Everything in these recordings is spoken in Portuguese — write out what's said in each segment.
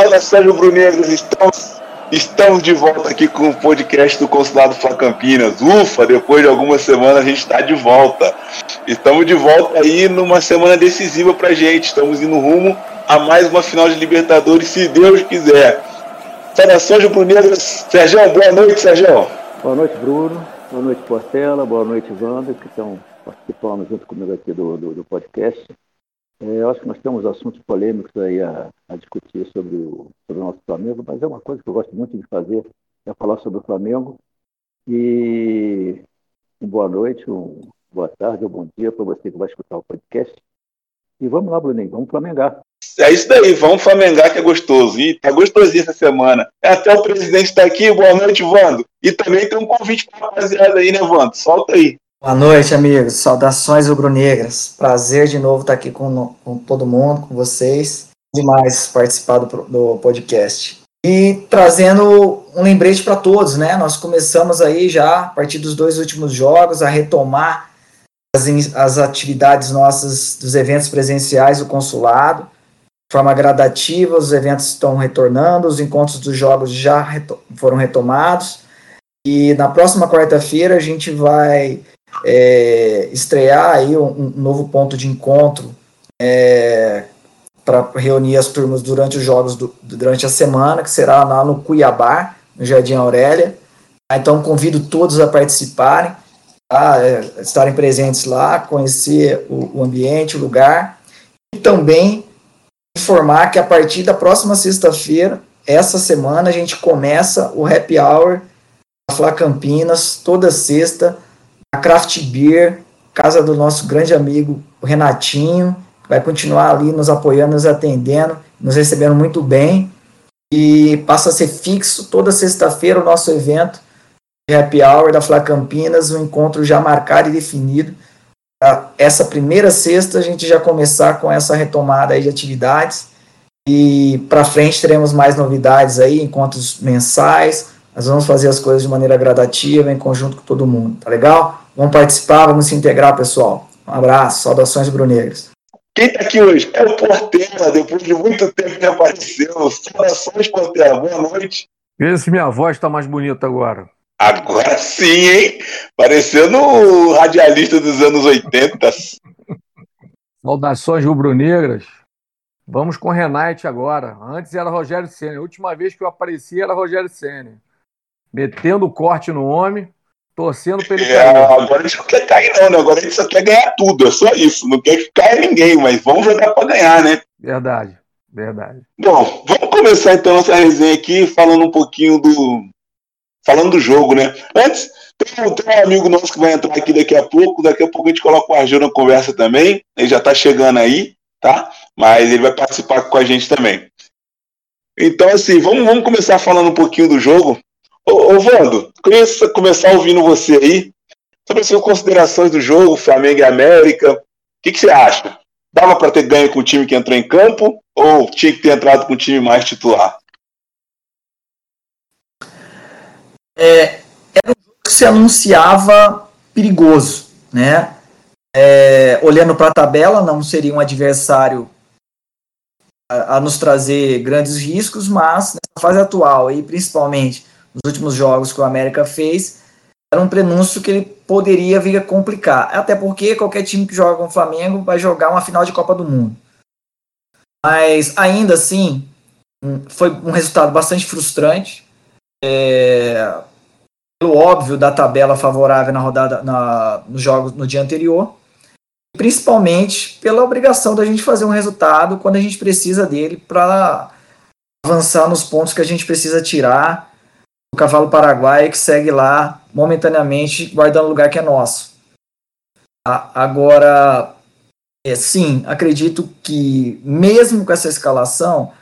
Saudações rubro-negros, estamos, estamos de volta aqui com o podcast do Consulado Fla Campinas. Ufa, depois de algumas semanas a gente está de volta. Estamos de volta aí numa semana decisiva pra gente. Estamos indo rumo a mais uma final de Libertadores, se Deus quiser. Saudações rubro-negros. Sérgio, boa noite, Sérgio. Boa noite, Bruno. Boa noite, Portela. Boa noite, Wanda, que estão participando junto comigo aqui do, do, do podcast. É, eu acho que nós temos assuntos polêmicos aí a, a discutir sobre o, sobre o, nosso Flamengo, mas é uma coisa que eu gosto muito de fazer, é falar sobre o Flamengo. E uma boa noite, um boa tarde ou bom dia para você que vai escutar o podcast. E vamos lá, Bruninho, vamos flamengar. É isso daí, vamos flamengar que é gostoso. E tá gostosinho essa semana. Até o presidente está aqui, boa noite, Vando. E também tem um convite para rapaziada aí, né, Vando? Solta aí. Boa noite, amigos. Saudações rubro-negras. Prazer de novo estar aqui com, com, todo mundo, com vocês. Demais participar do, do podcast. E trazendo um lembrete para todos, né? Nós começamos aí já, a partir dos dois últimos jogos, a retomar as, as atividades nossas dos eventos presenciais do consulado. De forma gradativa, os eventos estão retornando, os encontros dos jogos já reto foram retomados. E na próxima quarta-feira a gente vai é, estrear aí um, um, novo ponto de encontro é, para reunir as turmas durante os jogos do, durante a semana, que será lá no Cuiabá, no Jardim Aurélia. Então convido todos a participarem, a é, estarem presentes lá, conhecer o, o ambiente, o lugar e também informar que a partir da próxima sexta-feira, essa semana, a gente começa o Happy Hour da Fla Campinas, toda sexta, Craft Beer, casa do nosso grande amigo Renatinho, que vai continuar ali nos apoiando, nos atendendo, nos recebendo muito bem. E passa a ser fixo toda sexta-feira o nosso evento de Happy Hour da Fla Campinas, um encontro já marcado e definido. Essa primeira sexta a gente já começar com essa retomada aí de atividades. E para frente teremos mais novidades aí, encontros mensais, nós vamos fazer as coisas de maneira gradativa, em conjunto com todo mundo, tá legal? Vamos participar, vamos se integrar, pessoal. Um abraço, saudações brunegras. Quem está aqui hoje é o Portela, depois de muito tempo que apareceu. Saudações, Portela, boa noite. Vê se minha voz está mais bonita agora. Agora sim, hein? Parecendo o radialista dos anos 80. Saudações rubro-negras. Vamos com Renate agora. Antes era Rogério Senna. A última vez que eu apareci era Rogério Senna metendo o corte no homem, torcendo para ele é. Agora a gente não quer cair, não, né? Agora a gente só quer ganhar tudo, é só isso. Não quer que caia ninguém, mas vamos jogar para ganhar, né? Verdade, verdade. Bom, vamos começar então nossa resenha aqui falando um pouquinho do. Falando do jogo, né? Antes, tem, tem um amigo nosso que vai entrar aqui daqui a pouco. Daqui a pouco a gente coloca o Argel na conversa também. Ele já está chegando aí, tá? Mas ele vai participar com a gente também. Então, assim, vamos, vamos começar falando um pouquinho do jogo. Ô, ô Vando, queria começar ouvindo você aí sobre as suas considerações do jogo, Flamengo e América. O que, que você acha? Dava para ter ganho com o time que entrou em campo ou tinha que ter entrado com o time mais titular? É, era um jogo que se anunciava perigoso, né? É, olhando para a tabela, não seria um adversário a, a, nos trazer grandes riscos, mas nessa fase atual, e principalmente nos últimos jogos que o América fez, era um prenúncio que ele poderia vir a complicar. Até porque qualquer time que joga com o Flamengo vai jogar uma final de Copa do Mundo. Mas ainda assim, foi um resultado bastante frustrante. É, pelo óbvio da tabela favorável na rodada na, nos jogos no dia anterior, principalmente pela obrigação da gente fazer um resultado quando a gente precisa dele para avançar nos pontos que a gente precisa tirar o cavalo paraguaio que segue lá momentaneamente guardando o lugar que é nosso. Agora, é, sim, acredito que mesmo com essa escalação,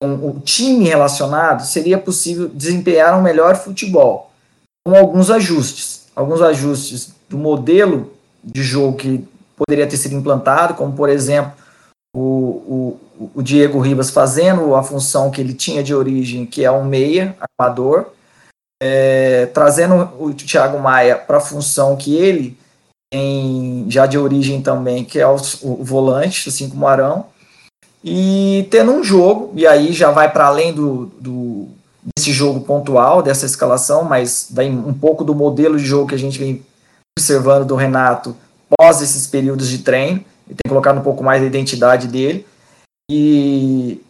com o time relacionado, seria possível desempenhar um melhor futebol, com alguns ajustes. Alguns ajustes do modelo de jogo que poderia ter sido implantado, como por exemplo o, o, o Diego Ribas fazendo a função que ele tinha de origem, que é um meia, armador, é, trazendo o Thiago Maia para a função que ele tem já de origem também, que é o, o volante, assim como o Arão, e tendo um jogo, e aí já vai para além do, do, desse jogo pontual, dessa escalação, mas daí um pouco do modelo de jogo que a gente vem observando do Renato pós esses períodos de treino, e tem colocado um pouco mais a identidade dele. E,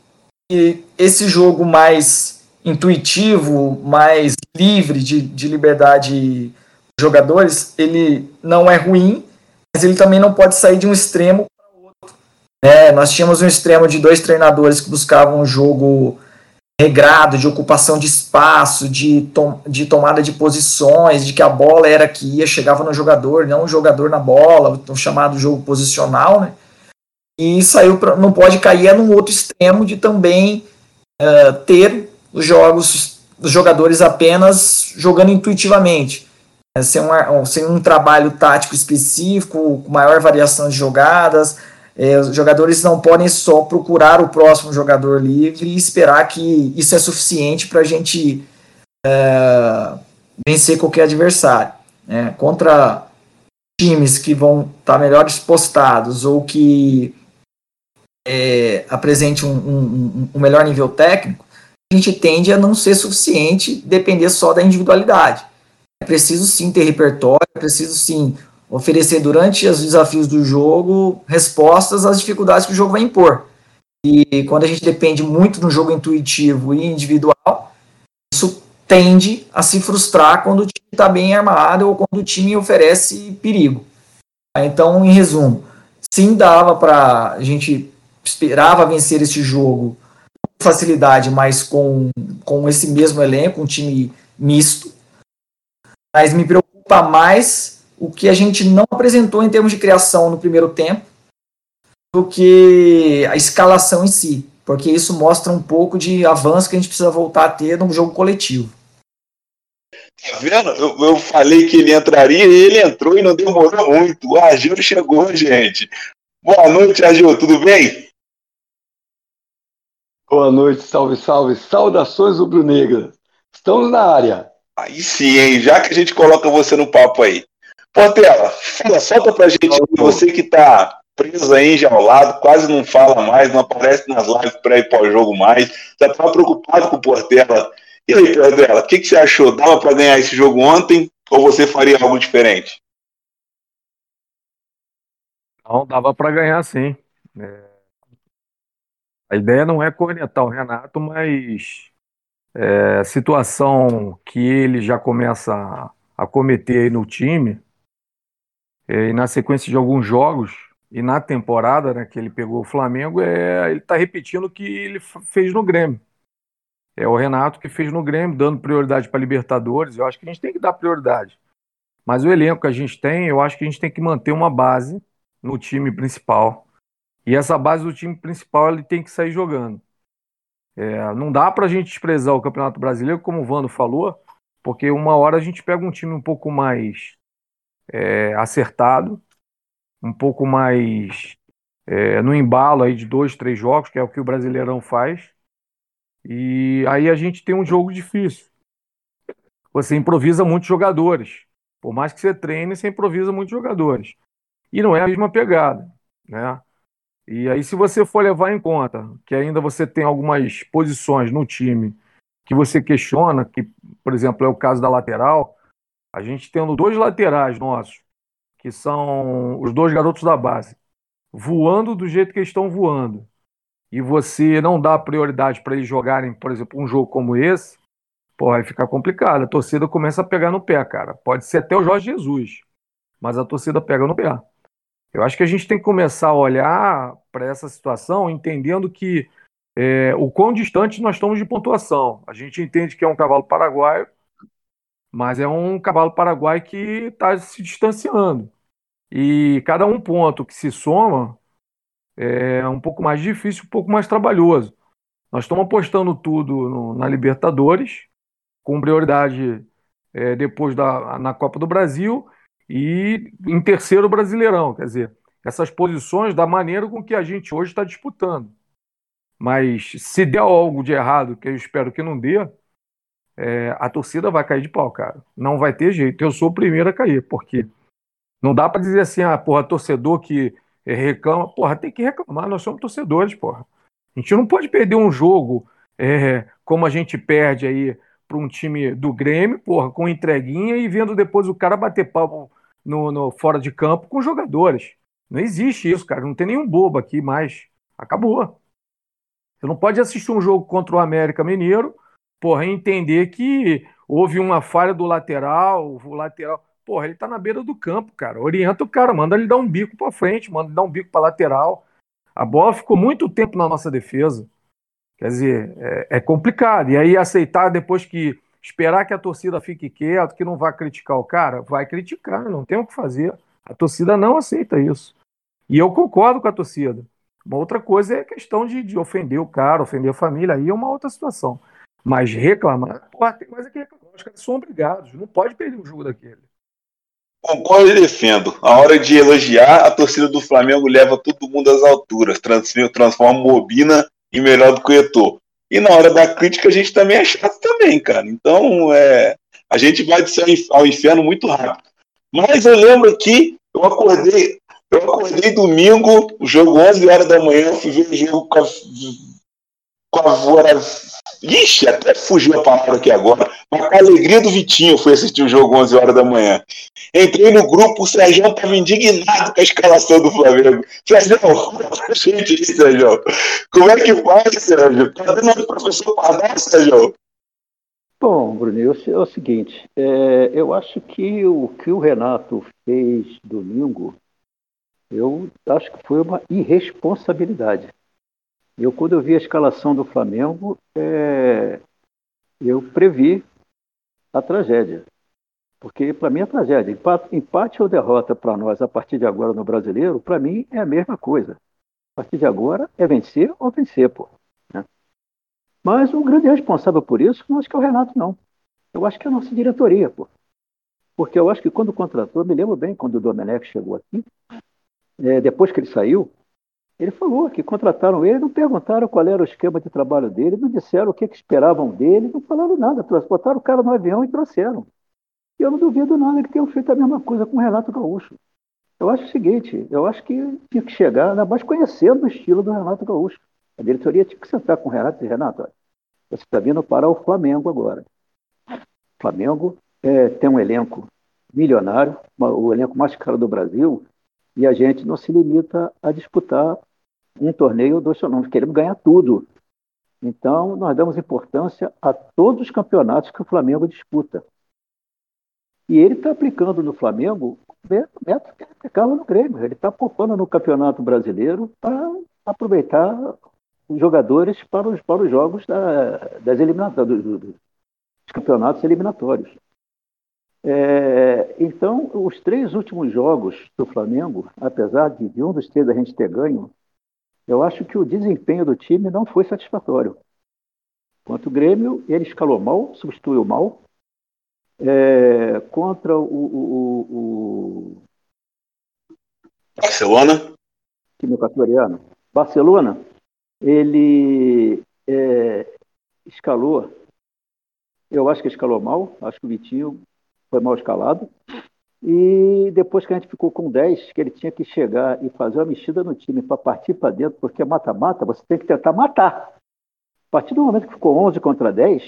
e esse jogo mais intuitivo, mais livre de, de liberdade jogadores, ele não é ruim, mas ele também não pode sair de um extremo para outro. É, nós tínhamos um extremo de dois treinadores que buscavam um jogo regrado, de ocupação de espaço, de, tom, de tomada de posições, de que a bola era que ia, chegava no jogador, não o jogador na bola, o chamado jogo posicional, né? E saiu pra, não pode cair é num outro extremo de também uh, ter os jogos, os jogadores apenas jogando intuitivamente. É, sem, um, sem um trabalho tático específico, com maior variação de jogadas, é, os jogadores não podem só procurar o próximo jogador livre e esperar que isso é suficiente para a gente é, vencer qualquer adversário. Né? Contra times que vão estar tá melhor postados ou que é, apresente um, um, um, melhor nível técnico, a gente tende a não ser suficiente depender só da individualidade. É preciso sim ter repertório, é preciso sim oferecer durante os desafios do jogo respostas às dificuldades que o jogo vai impor. E quando a gente depende muito um jogo intuitivo e individual, isso tende a se frustrar quando o time está bem armado ou quando o time oferece perigo. Então, em resumo, sim dava para a gente esperava vencer esse jogo com facilidade, mas com, com esse mesmo elenco, um time misto. Mas me preocupa mais o que a gente não apresentou em termos de criação no primeiro tempo do que a escalação em si, porque isso mostra um pouco de avanço que a gente precisa voltar a ter num jogo coletivo. Tá vendo? Eu, eu falei que ele entraria e ele entrou e não demorou muito. O Argil chegou, gente. Boa noite, Argil, tudo bem? Boa noite, salve, salve. Saudações rubro-negras. Estamos na área. Aí sim, hein? Já que a gente coloca você no papo aí. Portela, fala, solta pra gente, você que tá preso aí, enjaulado, quase não fala mais, não aparece nas lives pré e pós-jogo mais, já tava preocupado com o Portela. E aí, Portela, o que, que você achou? Dava para ganhar esse jogo ontem ou você faria algo diferente? Não, dava para ganhar sim. É... A ideia não é cornetar o Renato, mas é, a situação que ele já começa a, a cometer no time, é, e na sequência de alguns jogos, e na temporada né, que ele pegou o Flamengo, é, ele está repetindo o que ele fez no Grêmio. É o Renato que fez no Grêmio, dando prioridade para Libertadores. Eu acho que a gente tem que dar prioridade. Mas o elenco que a gente tem, eu acho que a gente tem que manter uma base no time principal. E essa base do time principal ele tem que sair jogando. É, não dá para a gente desprezar o Campeonato Brasileiro, como o Vando falou, porque uma hora a gente pega um time um pouco mais é, acertado, um pouco mais é, no embalo aí de dois, três jogos, que é o que o Brasileirão faz. E aí a gente tem um jogo difícil. Você improvisa muitos jogadores. Por mais que você treine, você improvisa muitos jogadores. E não é a mesma pegada, né? E aí, se você for levar em conta que ainda você tem algumas posições no time que você questiona, que, por exemplo, é o caso da lateral, a gente tendo dois laterais nossos, que são os dois garotos da base, voando do jeito que eles estão voando, e você não dá prioridade para eles jogarem, por exemplo, um jogo como esse, pô, ficar complicado. A torcida começa a pegar no pé, cara. Pode ser até o Jorge Jesus, mas a torcida pega no pé. Eu acho que a gente tem que começar a olhar para essa situação entendendo que é, o quão distante nós estamos de pontuação. A gente entende que é um cavalo paraguaio, mas é um cavalo paraguai que está se distanciando. E cada um ponto que se soma é um pouco mais difícil, um pouco mais trabalhoso. Nós estamos apostando tudo no, na Libertadores, com prioridade é, depois da, na Copa do Brasil e em terceiro Brasileirão. Quer dizer, essas posições da maneira com que a gente hoje está disputando. Mas se der algo de errado, que eu espero que não dê, é, a torcida vai cair de pau, cara. Não vai ter jeito. Eu sou o primeiro a cair, porque não dá para dizer assim, ah, porra, torcedor que reclama. Porra, tem que reclamar, nós somos torcedores, porra. A gente não pode perder um jogo é, como a gente perde aí para um time do Grêmio, porra, com entreguinha e vendo depois o cara bater pau no, no, fora de campo com jogadores. Não existe isso, cara. Não tem nenhum bobo aqui mais. Acabou. Você não pode assistir um jogo contra o América Mineiro, porra, e entender que houve uma falha do lateral, o lateral. Porra, ele tá na beira do campo, cara. Orienta o cara, manda ele dar um bico para frente, manda ele dar um bico para lateral. A bola ficou muito tempo na nossa defesa. Quer dizer, é, é, complicado. E aí aceitar depois que esperar que a torcida fique quieta, que não vá criticar o cara, vai criticar, não tem o que fazer. A torcida não aceita isso. E eu concordo com a torcida. Uma outra coisa é a questão de, de ofender o cara, ofender a família, aí é uma outra situação. Mas reclamar, pô, tem mais que reclamar. Os caras são obrigados, não pode perder um jogo daquele. Concordo e defendo. A hora de elogiar, a torcida do Flamengo leva todo mundo às alturas, transforma Mobina em melhor do que o Eto'o. E na hora da crítica a gente também é chato também, cara. Então, é, a gente vai do céu ao inferno muito rápido. Mas eu lembro que eu acordei, eu acordei domingo, o jogo 11 horas da manhã, fui ver o jogo com Ixi, até fugiu a palavra aqui agora. A alegria do Vitinho fui assistir o jogo 11 horas da manhã. Entrei no grupo, o Sérgio estava indignado com a escalação do Flamengo. Sérgio, gente aí, Sérgio. Como é que faz, Sérgio? Tá dando o professor Pardal, Sérgio? Bom, Bruno, é o seguinte, é, eu acho que o que o Renato fez domingo, eu acho que foi uma irresponsabilidade. Eu, quando eu vi a escalação do Flamengo, é, eu previ a tragédia. Porque, para mim, é tragédia. Empate, empate ou derrota para nós a partir de agora no brasileiro, para mim, é a mesma coisa. A partir de agora é vencer ou vencer, pô. Né? Mas o grande responsável por isso não acho que é o Renato, não. Eu acho que é a nossa diretoria, pô. Porque eu acho que quando contratou, me lembro bem quando o Domenech chegou aqui, é, depois que ele saiu, ele falou que contrataram ele, não perguntaram qual era o esquema de trabalho dele, não disseram o que, que esperavam dele, não falaram nada. Botaram o cara no avião e trouxeram. E eu não duvido nada que tenham feito a mesma coisa com o Renato Gaúcho. Eu acho o seguinte, eu acho que tinha que chegar, ainda mais conhecendo o estilo do Renato Gaúcho. A diretoria tinha que sentar com o Renato e dizer, Renato, olha, você está vindo para o Flamengo agora. O Flamengo é, tem um elenco milionário, o elenco mais caro do Brasil, e a gente não se limita a disputar um torneio do seu nome, queremos ganhar tudo. Então, nós damos importância a todos os campeonatos que o Flamengo disputa. E ele está aplicando no Flamengo o método que ele aplicava no Grêmio. Ele está poupando no Campeonato Brasileiro para aproveitar os jogadores para os, para os jogos da, das eliminatórias, dos, dos campeonatos eliminatórios. É, então, os três últimos jogos do Flamengo, apesar de, de um dos três a gente ter ganho, eu acho que o desempenho do time não foi satisfatório. Quanto o Grêmio, ele escalou mal, substituiu mal. É, contra o, o, o, Barcelona. Time equatoriano. Barcelona, ele é, escalou. Eu acho que escalou mal. Acho que o Vitinho foi mal escalado. E depois que a gente ficou com 10, que ele tinha que chegar e fazer uma mexida no time para partir para dentro, porque mata-mata, você tem que tentar matar. A partir do momento que ficou 11 contra 10,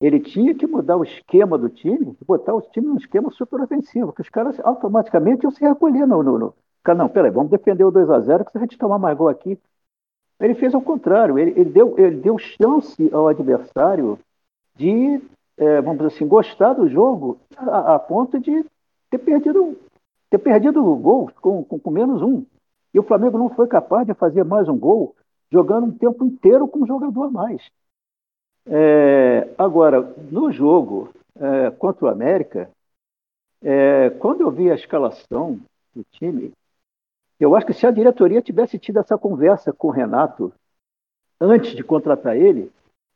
ele tinha que mudar o esquema do time, botar o time num esquema super ofensivo, que os caras automaticamente iam se recolher no. no, no... Não, peraí, vamos defender o 2 a 0 que se a gente tomar mais gol aqui. Ele fez ao contrário, ele, ele deu, ele deu chance ao adversário de, é, vamos dizer assim, gostar do jogo a, a ponto de ter perdido, ter perdido o gol com, com, com, menos um. E o Flamengo não foi capaz de fazer mais um gol jogando um tempo inteiro com um jogador a mais. É, agora, no jogo é, contra o América, é, quando eu vi a escalação do time, eu acho que se a diretoria tivesse tido essa conversa com o Renato antes de contratar ele,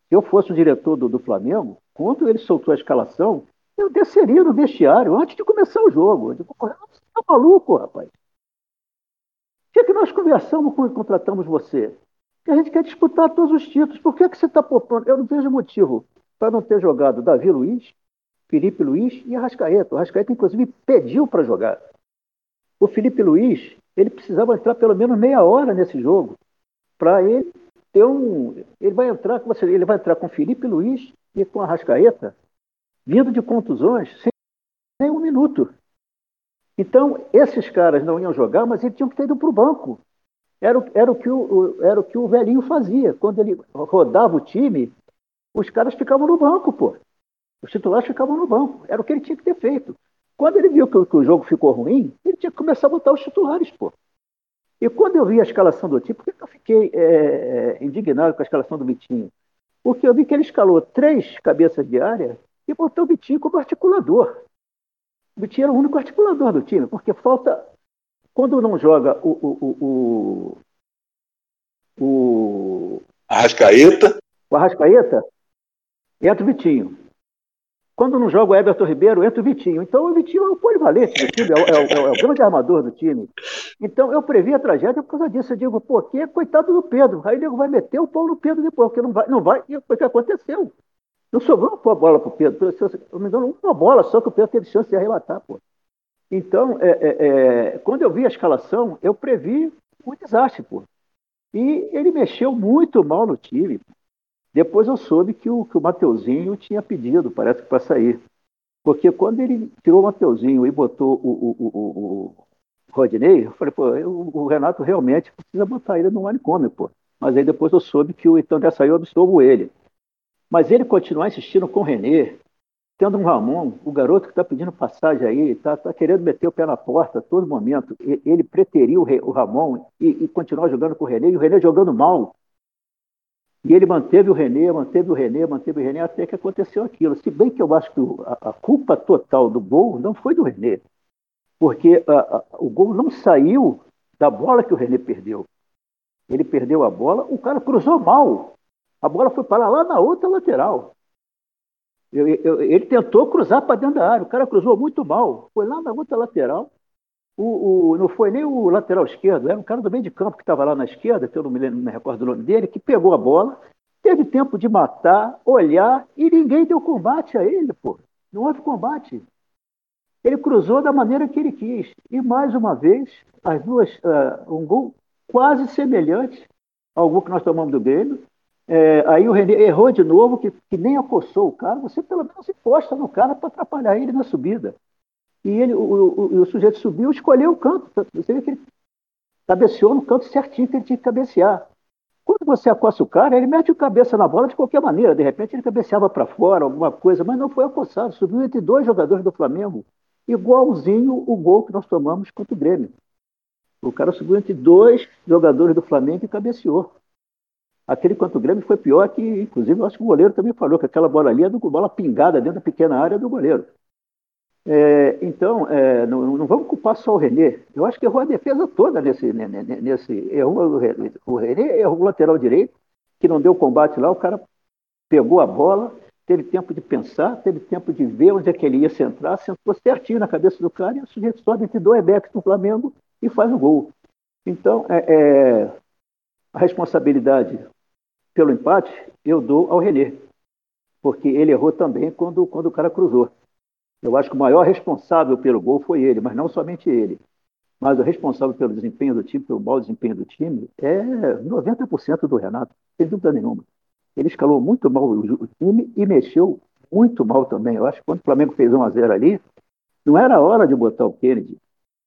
se eu fosse o diretor do, do Flamengo, quando ele soltou a escalação, eu desceria no vestiário antes de começar o jogo. Eu digo, você tá maluco, rapaz? O que, é que nós conversamos quando contratamos você? Que a gente quer disputar todos os títulos. Por que, que você está poupando? Eu não vejo motivo para não ter jogado Davi Luiz, Felipe Luiz e Arrascaeta. O Arrascaeta, inclusive, pediu para jogar. O Felipe Luiz, ele precisava entrar pelo menos meia hora nesse jogo para ele ter um. Ele vai entrar, ele vai entrar com Felipe Luiz e com a Rascaeta, vindo de contusões, sem nem um minuto. Então, esses caras não iam jogar, mas eles tinham que ter ido para o banco. Era, era, o que o, era o que o velhinho fazia. Quando ele rodava o time, os caras ficavam no banco, pô. Os titulares ficavam no banco. Era o que ele tinha que ter feito. Quando ele viu que, que o jogo ficou ruim, ele tinha que começar a botar os titulares, pô. E quando eu vi a escalação do time, por que eu fiquei é, é, indignado com a escalação do Vitinho? Porque eu vi que ele escalou três cabeças de área e botou o Vitinho como articulador. O Vitinho era o único articulador do time, porque falta. Quando não joga o. o, o, o Arrascaeta. O Arrascaeta, entra o Vitinho. Quando não joga o Everton Ribeiro, entra o Vitinho. Então o Vitinho é o polivalente do time, é o, é, o, é o, grande armador do time. Então eu previ a tragédia por causa disso. Eu digo, pô, que é coitado do Pedro. Aí o nego vai meter o pau no Pedro depois, porque não vai, não vai. E foi o que aconteceu. Não sobrou uma bola para o Pedro. Eu me engano, uma bola só que o Pedro teve chance de arrematar, pô. Então, é, é, é, quando eu vi a escalação, eu previ um desastre, pô. E ele mexeu muito mal no time. Depois eu soube que o, que o Mateuzinho tinha pedido, parece que para sair. Porque quando ele tirou o Mateuzinho e botou o, o, o, o Rodney, eu falei, pô, eu, o Renato realmente precisa botar ele no manicômio, pô. Mas aí depois eu soube que o então já saiu, eu absolvo ele. Mas ele continuar insistindo com o Renê, tendo um Ramon, o garoto que está pedindo passagem aí, está tá querendo meter o pé na porta a todo momento, ele preteriu o Ramon e, e continuar jogando com o Renê, e o Renê jogando mal. E ele manteve o Renê, manteve o Renê, manteve o Renê, até que aconteceu aquilo. Se bem que eu acho que a, a culpa total do gol não foi do Renê, porque a, a, o gol não saiu da bola que o Renê perdeu. Ele perdeu a bola, o cara cruzou mal. A bola foi para lá na outra lateral. Eu, eu, ele tentou cruzar para dentro da área, o cara cruzou muito mal. Foi lá na outra lateral. O, o, não foi nem o lateral esquerdo, era um cara do meio de campo que estava lá na esquerda, que eu não me, lembro, não me recordo o nome dele, que pegou a bola, teve tempo de matar, olhar, e ninguém deu combate a ele, pô. Não houve combate. Ele cruzou da maneira que ele quis. E mais uma vez, as duas, uh, um gol quase semelhante ao gol que nós tomamos do Grêmio. É, aí o René errou de novo, que, que nem acossou o cara. Você pelo menos encosta no cara para atrapalhar ele na subida. E ele, o, o, o, sujeito subiu, escolheu o canto. Você vê que ele cabeceou no canto certinho que ele tinha que cabecear. Quando você acosta o cara, ele mete a cabeça na bola de qualquer maneira. De repente ele cabeceava para fora, alguma coisa, mas não foi acossado. Subiu entre dois jogadores do Flamengo, igualzinho o gol que nós tomamos contra o Grêmio. O cara subiu entre dois jogadores do Flamengo e cabeceou. Aquele contra o Grêmio foi pior que, inclusive, eu acho que o goleiro também falou que aquela bola ali é do bola pingada dentro da pequena área do goleiro. É, então, é, não, não, vamos culpar só o Renê. Eu acho que errou a defesa toda nesse. nesse errou, o Renê errou o lateral direito, que não deu combate lá, o cara pegou a bola, teve tempo de pensar, teve tempo de ver onde é que ele ia centrar, sentou certinho na cabeça do cara e o sujeito sobe entre dois backs do Flamengo e faz o gol. Então, é, é, a responsabilidade pelo empate eu dou ao Renê, porque ele errou também quando, quando o cara cruzou. Eu acho que o maior responsável pelo gol foi ele, mas não somente ele. Mas o responsável pelo desempenho do time, pelo mau desempenho do time, é 90% do Renato, sem dúvida nenhuma. Ele escalou muito mal o time e mexeu muito mal também. Eu acho que quando o Flamengo fez 1 a 0 ali, não era hora de botar o Kennedy.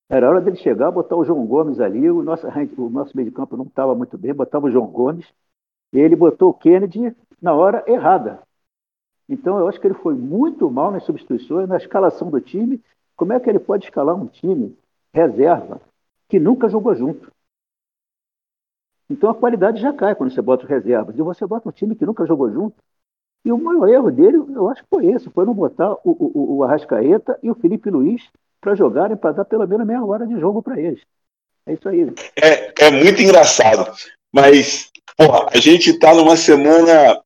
Era hora dele chegar, botar o João Gomes ali. O nosso, o nosso meio de campo não estava muito bem, botava o João Gomes. Ele botou o Kennedy na hora errada. Então, eu acho que ele foi muito mal nas substituições, na escalação do time. Como é que ele pode escalar um time reserva que nunca jogou junto? Então, a qualidade já cai quando você bota reservas. E você bota um time que nunca jogou junto. E o maior erro dele, eu acho que foi esse: foi não botar o, o, o Arrascaeta e o Felipe Luiz para jogarem, para dar pelo menos meia hora de jogo para eles. É isso aí. É, é muito engraçado. Mas, porra, a gente está numa semana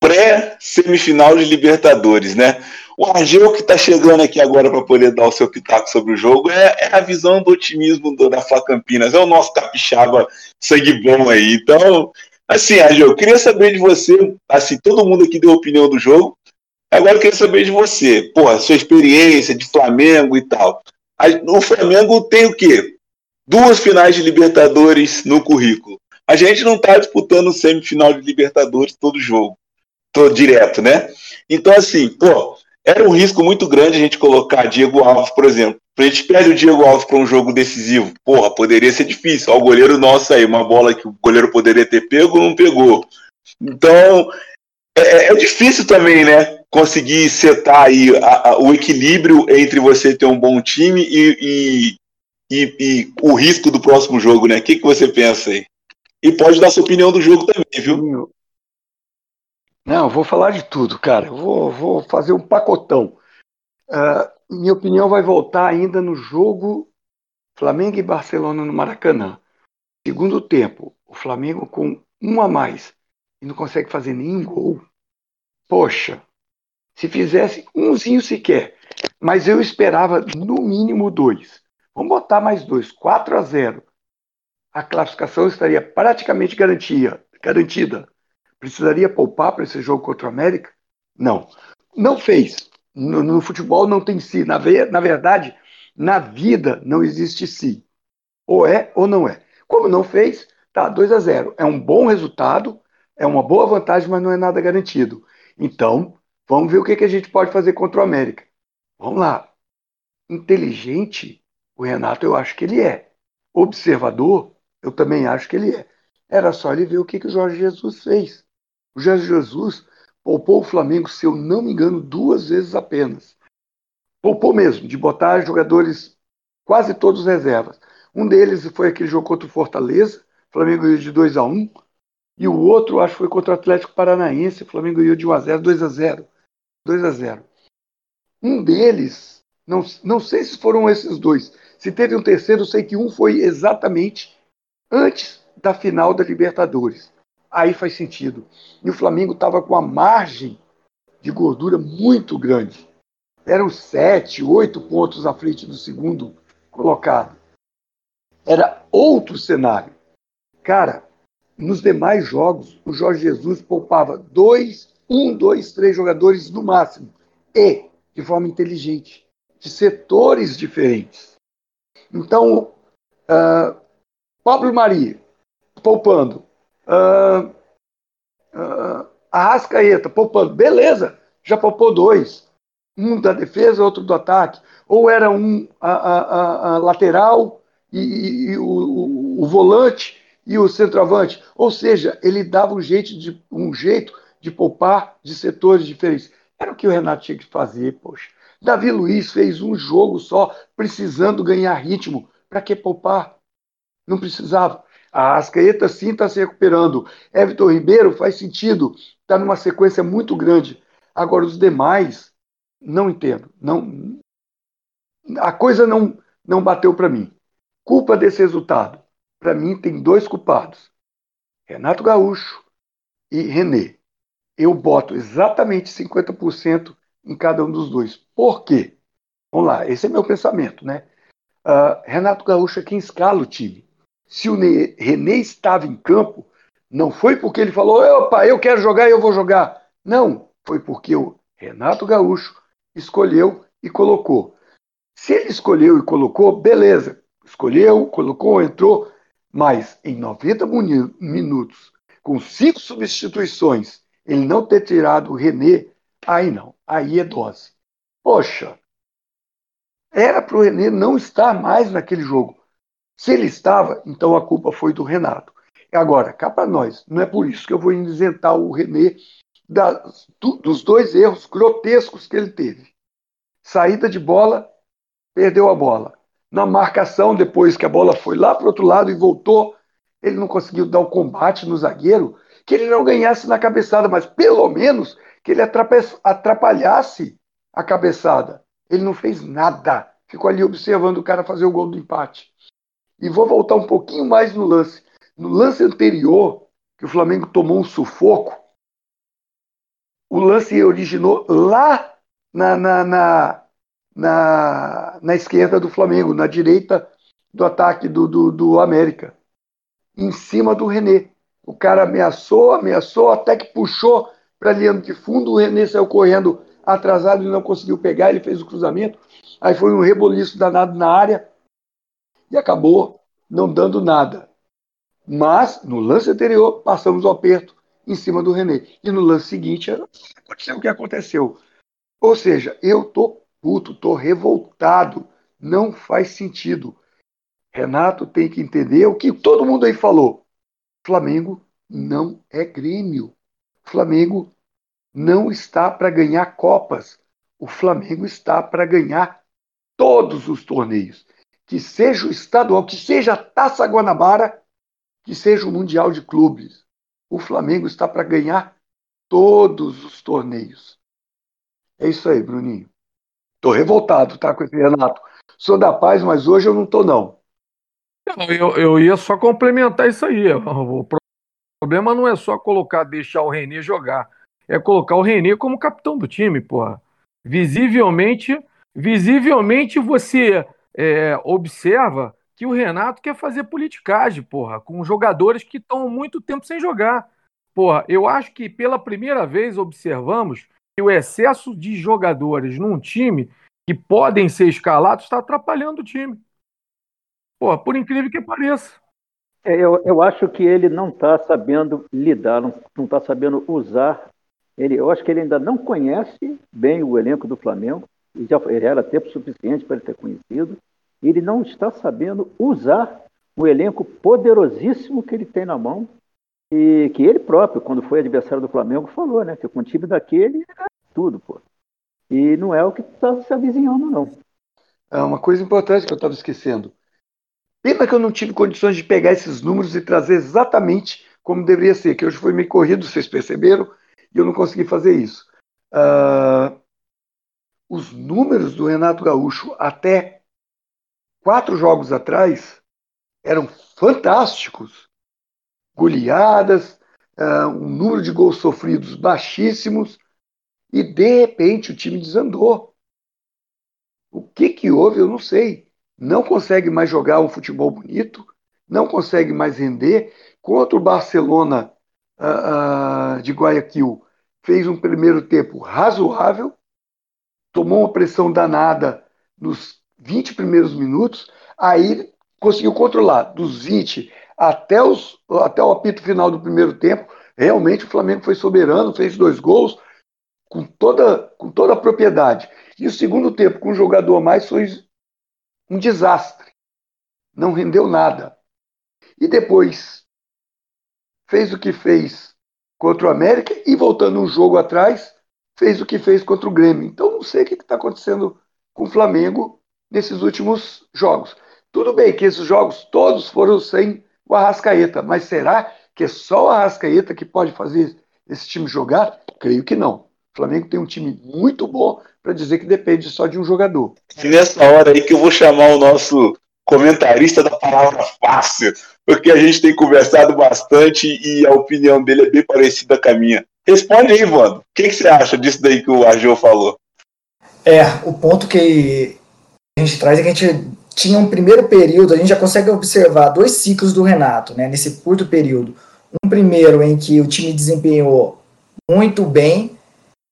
pré-semifinal de Libertadores, né? O Argel que está chegando aqui agora para poder dar o seu pitaco sobre o jogo é, é a visão do otimismo do, da Fla Campinas, é o nosso capixaba sangue bom aí. Então, assim, Argel, eu queria saber de você, assim, todo mundo aqui deu opinião do jogo, agora eu queria saber de você, porra, sua experiência de Flamengo e tal. O Flamengo tem o quê? Duas finais de Libertadores no currículo. A gente não está disputando semifinal de Libertadores todo jogo, todo direto, né? Então, assim, pô, era um risco muito grande a gente colocar Diego Alves, por exemplo. A gente perde o Diego Alves para um jogo decisivo. Porra, poderia ser difícil. Ó, o goleiro nosso aí, uma bola que o goleiro poderia ter pego, não pegou. Então, é, é difícil também, né? Conseguir setar aí a, a, o equilíbrio entre você ter um bom time e, e, e, e o risco do próximo jogo, né? O que, que você pensa aí? E pode dar sua opinião do jogo também, viu? Não, vou falar de tudo, cara. Vou, vou fazer um pacotão. Uh, minha opinião vai voltar ainda no jogo Flamengo e Barcelona no Maracanã. Segundo tempo, o Flamengo com um a mais e não consegue fazer nenhum gol. Poxa, se fizesse umzinho sequer, mas eu esperava no mínimo dois. Vamos botar mais dois, 4 a 0 a classificação estaria praticamente garantia, garantida. Precisaria poupar para esse jogo contra o América? Não. Não fez. No, no futebol não tem si. Na, na verdade, na vida não existe si. Ou é ou não é. Como não fez, tá 2 a 0. É um bom resultado, é uma boa vantagem, mas não é nada garantido. Então, vamos ver o que, que a gente pode fazer contra o América. Vamos lá. Inteligente, o Renato eu acho que ele é. Observador, eu também acho que ele é. Era só ele ver o que, que o Jorge Jesus fez. O Jorge Jesus poupou o Flamengo, se eu não me engano, duas vezes apenas. Poupou mesmo, de botar jogadores quase todos reservas. Um deles foi aquele jogo contra o Fortaleza, Flamengo ganhou de 2 a 1 e o outro, acho que foi contra o Atlético Paranaense, Flamengo ganhou de 1 a 0 2 a 0 2 a 0 Um deles, não, não sei se foram esses dois. Se teve um terceiro, sei que um foi exatamente antes da final da Libertadores. Aí faz sentido. E o Flamengo estava com a margem de gordura muito grande. Eram sete, oito pontos à frente do segundo colocado. Era outro cenário. Cara, nos demais jogos, o Jorge Jesus poupava dois, um, dois, três jogadores no máximo. E de forma inteligente, de setores diferentes. Então, uh, Pablo Maria, poupando. Uh, uh, Arrascaeta, poupando. Beleza, já poupou dois. Um da defesa, outro do ataque. Ou era um a, a, a lateral e, e, e o, o, o, volante e o centroavante. Ou seja, ele dava um jeito de, um jeito de poupar de setores diferentes. Era o que o Renato tinha que fazer, poxa. Davi Luiz fez um jogo só, precisando ganhar ritmo. Para que poupar? Não precisava. A Ascaeta sim está se recuperando. Everton Ribeiro faz sentido, está numa sequência muito grande. Agora, os demais, não entendo. Não, a coisa não, não bateu para mim. Culpa desse resultado. Para mim, tem dois culpados: Renato Gaúcho e René. Eu boto exatamente 50% em cada um dos dois. Por quê? Vamos lá, esse é meu pensamento, né? Uh, Renato Gaúcho é quem escala o time se o René estava em campo, não foi porque ele falou, opa, eu quero jogar e eu vou jogar. Não, foi porque o Renato Gaúcho escolheu e colocou. Se ele escolheu e colocou, beleza. Escolheu, colocou, entrou, mas em 90 minutos, com cinco substituições, ele não ter tirado o René, aí não, aí é dose. Poxa, era para o René não estar mais naquele jogo. Se ele estava, então a culpa foi do Renato. Agora, cá para nós, não é por isso que eu vou isentar o René do, dos dois erros grotescos que ele teve. Saída de bola, perdeu a bola. Na marcação, depois que a bola foi lá para o outro lado e voltou, ele não conseguiu dar o combate no zagueiro, que ele não ganhasse na cabeçada, mas pelo menos que ele atrapalhasse a cabeçada. Ele não fez nada. Ficou ali observando o cara fazer o gol do empate. E vou voltar um pouquinho mais no lance. No lance anterior, que o Flamengo tomou um sufoco, o lance originou lá na, na, na, na, na esquerda do Flamengo, na direita do ataque do, do, do América, em cima do René. O cara ameaçou, ameaçou, até que puxou para linha de fundo, o René saiu correndo atrasado e não conseguiu pegar, ele fez o cruzamento. Aí foi um reboliço danado na área e acabou não dando nada. Mas, no lance anterior, passamos o aperto em cima do René. E no lance seguinte, aconteceu o que aconteceu. Ou seja, eu tô puto, tô revoltado. Não faz sentido. Renato tem que entender o que todo mundo aí falou. Flamengo não é Grêmio. Flamengo não está para ganhar Copas. O Flamengo está para ganhar todos os torneios. Que seja o estadual, que seja a Taça Guanabara, que seja o Mundial de Clubes. O Flamengo está para ganhar todos os torneios. É isso aí, Bruninho. Estou revoltado, tá, com esse Renato. Sou da paz, mas hoje eu não estou, não. Eu, eu ia só complementar isso aí. O problema não é só colocar, deixar o Renê jogar. É colocar o Renê como capitão do time, porra. Visivelmente, visivelmente você é, observa que o Renato quer fazer politicagem, porra, com jogadores que estão muito tempo sem jogar. Porra, eu acho que pela primeira vez observamos que o excesso de jogadores num time que podem ser escalados está atrapalhando o time. Porra, por incrível que pareça. É, eu, eu acho que ele não está sabendo lidar, não está sabendo usar. Ele, eu acho que ele ainda não conhece bem o elenco do Flamengo. Ele, já, ele era tempo suficiente para ele ter conhecido ele não está sabendo usar o elenco poderosíssimo que ele tem na mão e que ele próprio, quando foi adversário do Flamengo, falou, né? Que com o time daquele era tudo, pô. E não é o que está se avizinhando, não. É uma coisa importante que eu estava esquecendo. Pena que eu não tive condições de pegar esses números e trazer exatamente como deveria ser, que hoje foi meio corrido, vocês perceberam, e eu não consegui fazer isso. Uh, os números do Renato Gaúcho até quatro jogos atrás eram fantásticos. Goleadas, uh, um número de gols sofridos baixíssimos, e de repente o time desandou. O que, que houve, eu não sei. Não consegue mais jogar um futebol bonito, não consegue mais render. Contra o Barcelona uh, uh, de Guayaquil, fez um primeiro tempo razoável, tomou uma pressão danada nos 20 primeiros minutos, aí conseguiu controlar dos 20 até, os, até o apito final do primeiro tempo. Realmente o Flamengo foi soberano, fez dois gols com toda, com toda a propriedade. E o segundo tempo, com um jogador a mais, foi um desastre. Não rendeu nada. E depois fez o que fez contra o América e voltando um jogo atrás, fez o que fez contra o Grêmio. Então não sei o que está acontecendo com o Flamengo nesses últimos jogos. Tudo bem que esses jogos todos foram sem o Arrascaeta, mas será que é só o Arrascaeta que pode fazer esse time jogar? Creio que não. O Flamengo tem um time muito bom para dizer que depende só de um jogador. E nessa hora aí que eu vou chamar o nosso comentarista da palavra fácil, porque a gente tem conversado bastante e a opinião dele é bem parecida com a minha. Responde aí, Wando. O que, que, você acha disso daí que o Arjô falou? É, o ponto que a gente traz é que a gente tinha um primeiro período, a gente já consegue observar dois ciclos do Renato, né, nesse curto período. Um primeiro em que o time desempenhou muito bem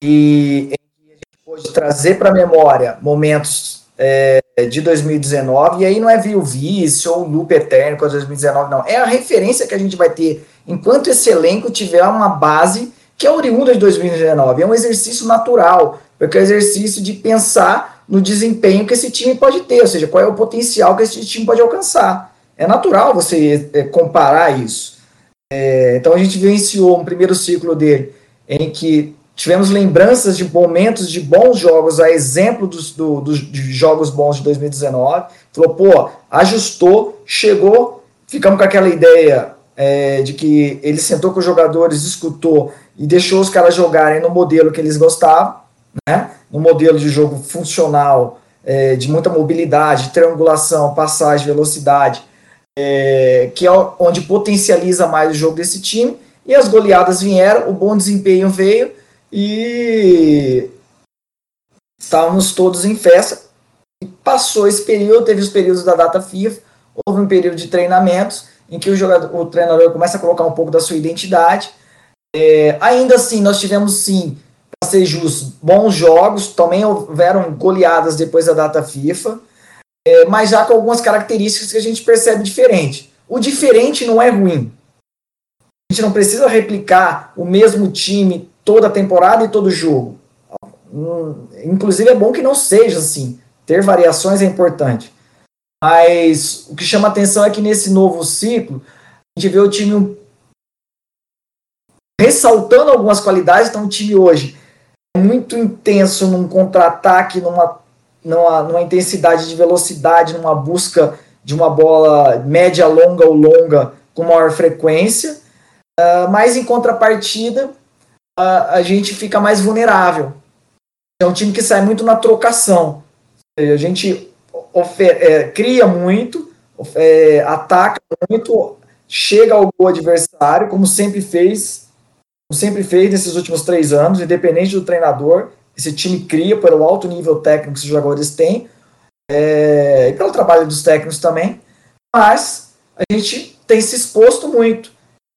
e a gente pôde trazer para a memória momentos é, de 2019, e aí não é o vice ou loop eterno com 2019, não. É a referência que a gente vai ter enquanto esse elenco tiver uma base que é oriunda de 2019. É um exercício natural, porque é um exercício de pensar no desempenho que esse time pode ter, ou seja, qual é o potencial que esse time pode alcançar. É natural você é, comparar isso. É, então a gente vivenciou um primeiro ciclo dele em que tivemos lembranças de momentos de bons jogos, a exemplo dos, do, dos jogos bons de 2019. Falou, pô, ajustou, chegou, ficamos com aquela ideia é, de que ele sentou com os jogadores, escutou e deixou os caras jogarem no modelo que eles gostavam, né? Um modelo de jogo funcional, é, de muita mobilidade, triangulação, passagem, velocidade, é, que é onde potencializa mais o jogo desse time. E as goleadas vieram, o bom desempenho veio e estávamos todos em festa. E passou esse período, teve os períodos da data FIFA, houve um período de treinamentos em que o, jogador, o treinador começa a colocar um pouco da sua identidade. É, ainda assim, nós tivemos sim para ser justo, bons jogos, também houveram goleadas depois da data FIFA, é, mas já com algumas características que a gente percebe diferente. o diferente não é ruim. A gente não precisa replicar o mesmo time toda temporada e todo jogo. Hum, inclusive é bom que não seja assim. Ter variações é importante. Mas o que chama atenção é que nesse novo ciclo, a gente vê o time ressaltando algumas qualidades. Então, o time hoje muito intenso num contra-ataque, numa, numa, numa intensidade de velocidade, numa busca de uma bola média, longa ou longa com maior frequência. Uh, mas em contrapartida, uh, a gente fica mais vulnerável. É um time que sai muito na trocação. A gente é, cria muito, é, ataca muito, chega ao gol adversário, como sempre fez, sempre fez nesses últimos três anos, independente do treinador. Esse time cria pelo alto nível técnico que os jogadores têm, é, e pelo trabalho dos técnicos também, mas a gente tem se exposto muito.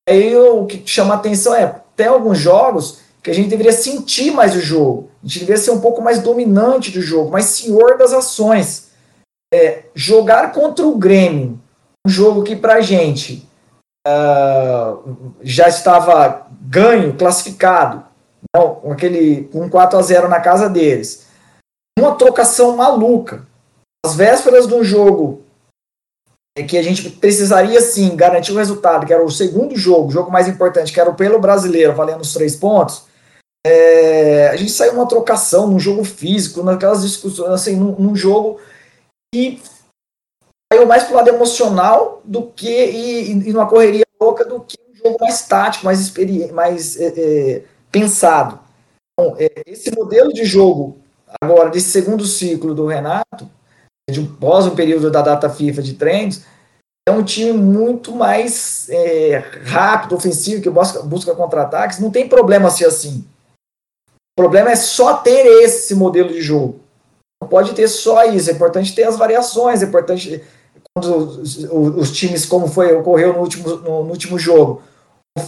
Aí o que chama atenção é, tem alguns jogos que a gente deveria sentir mais o jogo, a gente deveria ser um pouco mais dominante do jogo, mais senhor das ações. É, jogar contra o Grêmio, um jogo que pra gente uh, já estava ganho, classificado, não, com aquele com 4 a 0 na casa deles. Uma trocação maluca às vésperas de um jogo é que a gente precisaria sim garantir o resultado, que era o segundo jogo, o jogo mais importante, que era o pelo brasileiro, valendo os três pontos, é, a gente saiu uma trocação num jogo físico, naquelas discussões, assim, num, num jogo que saiu mais pro lado emocional do que e, e numa correria louca do que um jogo mais tático, mais, experiente, mais é, é, pensado. Então, é, esse modelo de jogo agora desse segundo ciclo do Renato de pós um período da data FIFA de treinos, é um time muito mais é, rápido, ofensivo, que busca, busca contra-ataques. Não tem problema ser assim. O problema é só ter esse modelo de jogo. Não pode ter só isso. É importante ter as variações. É importante os, os times, como foi ocorreu no último, no, no último jogo,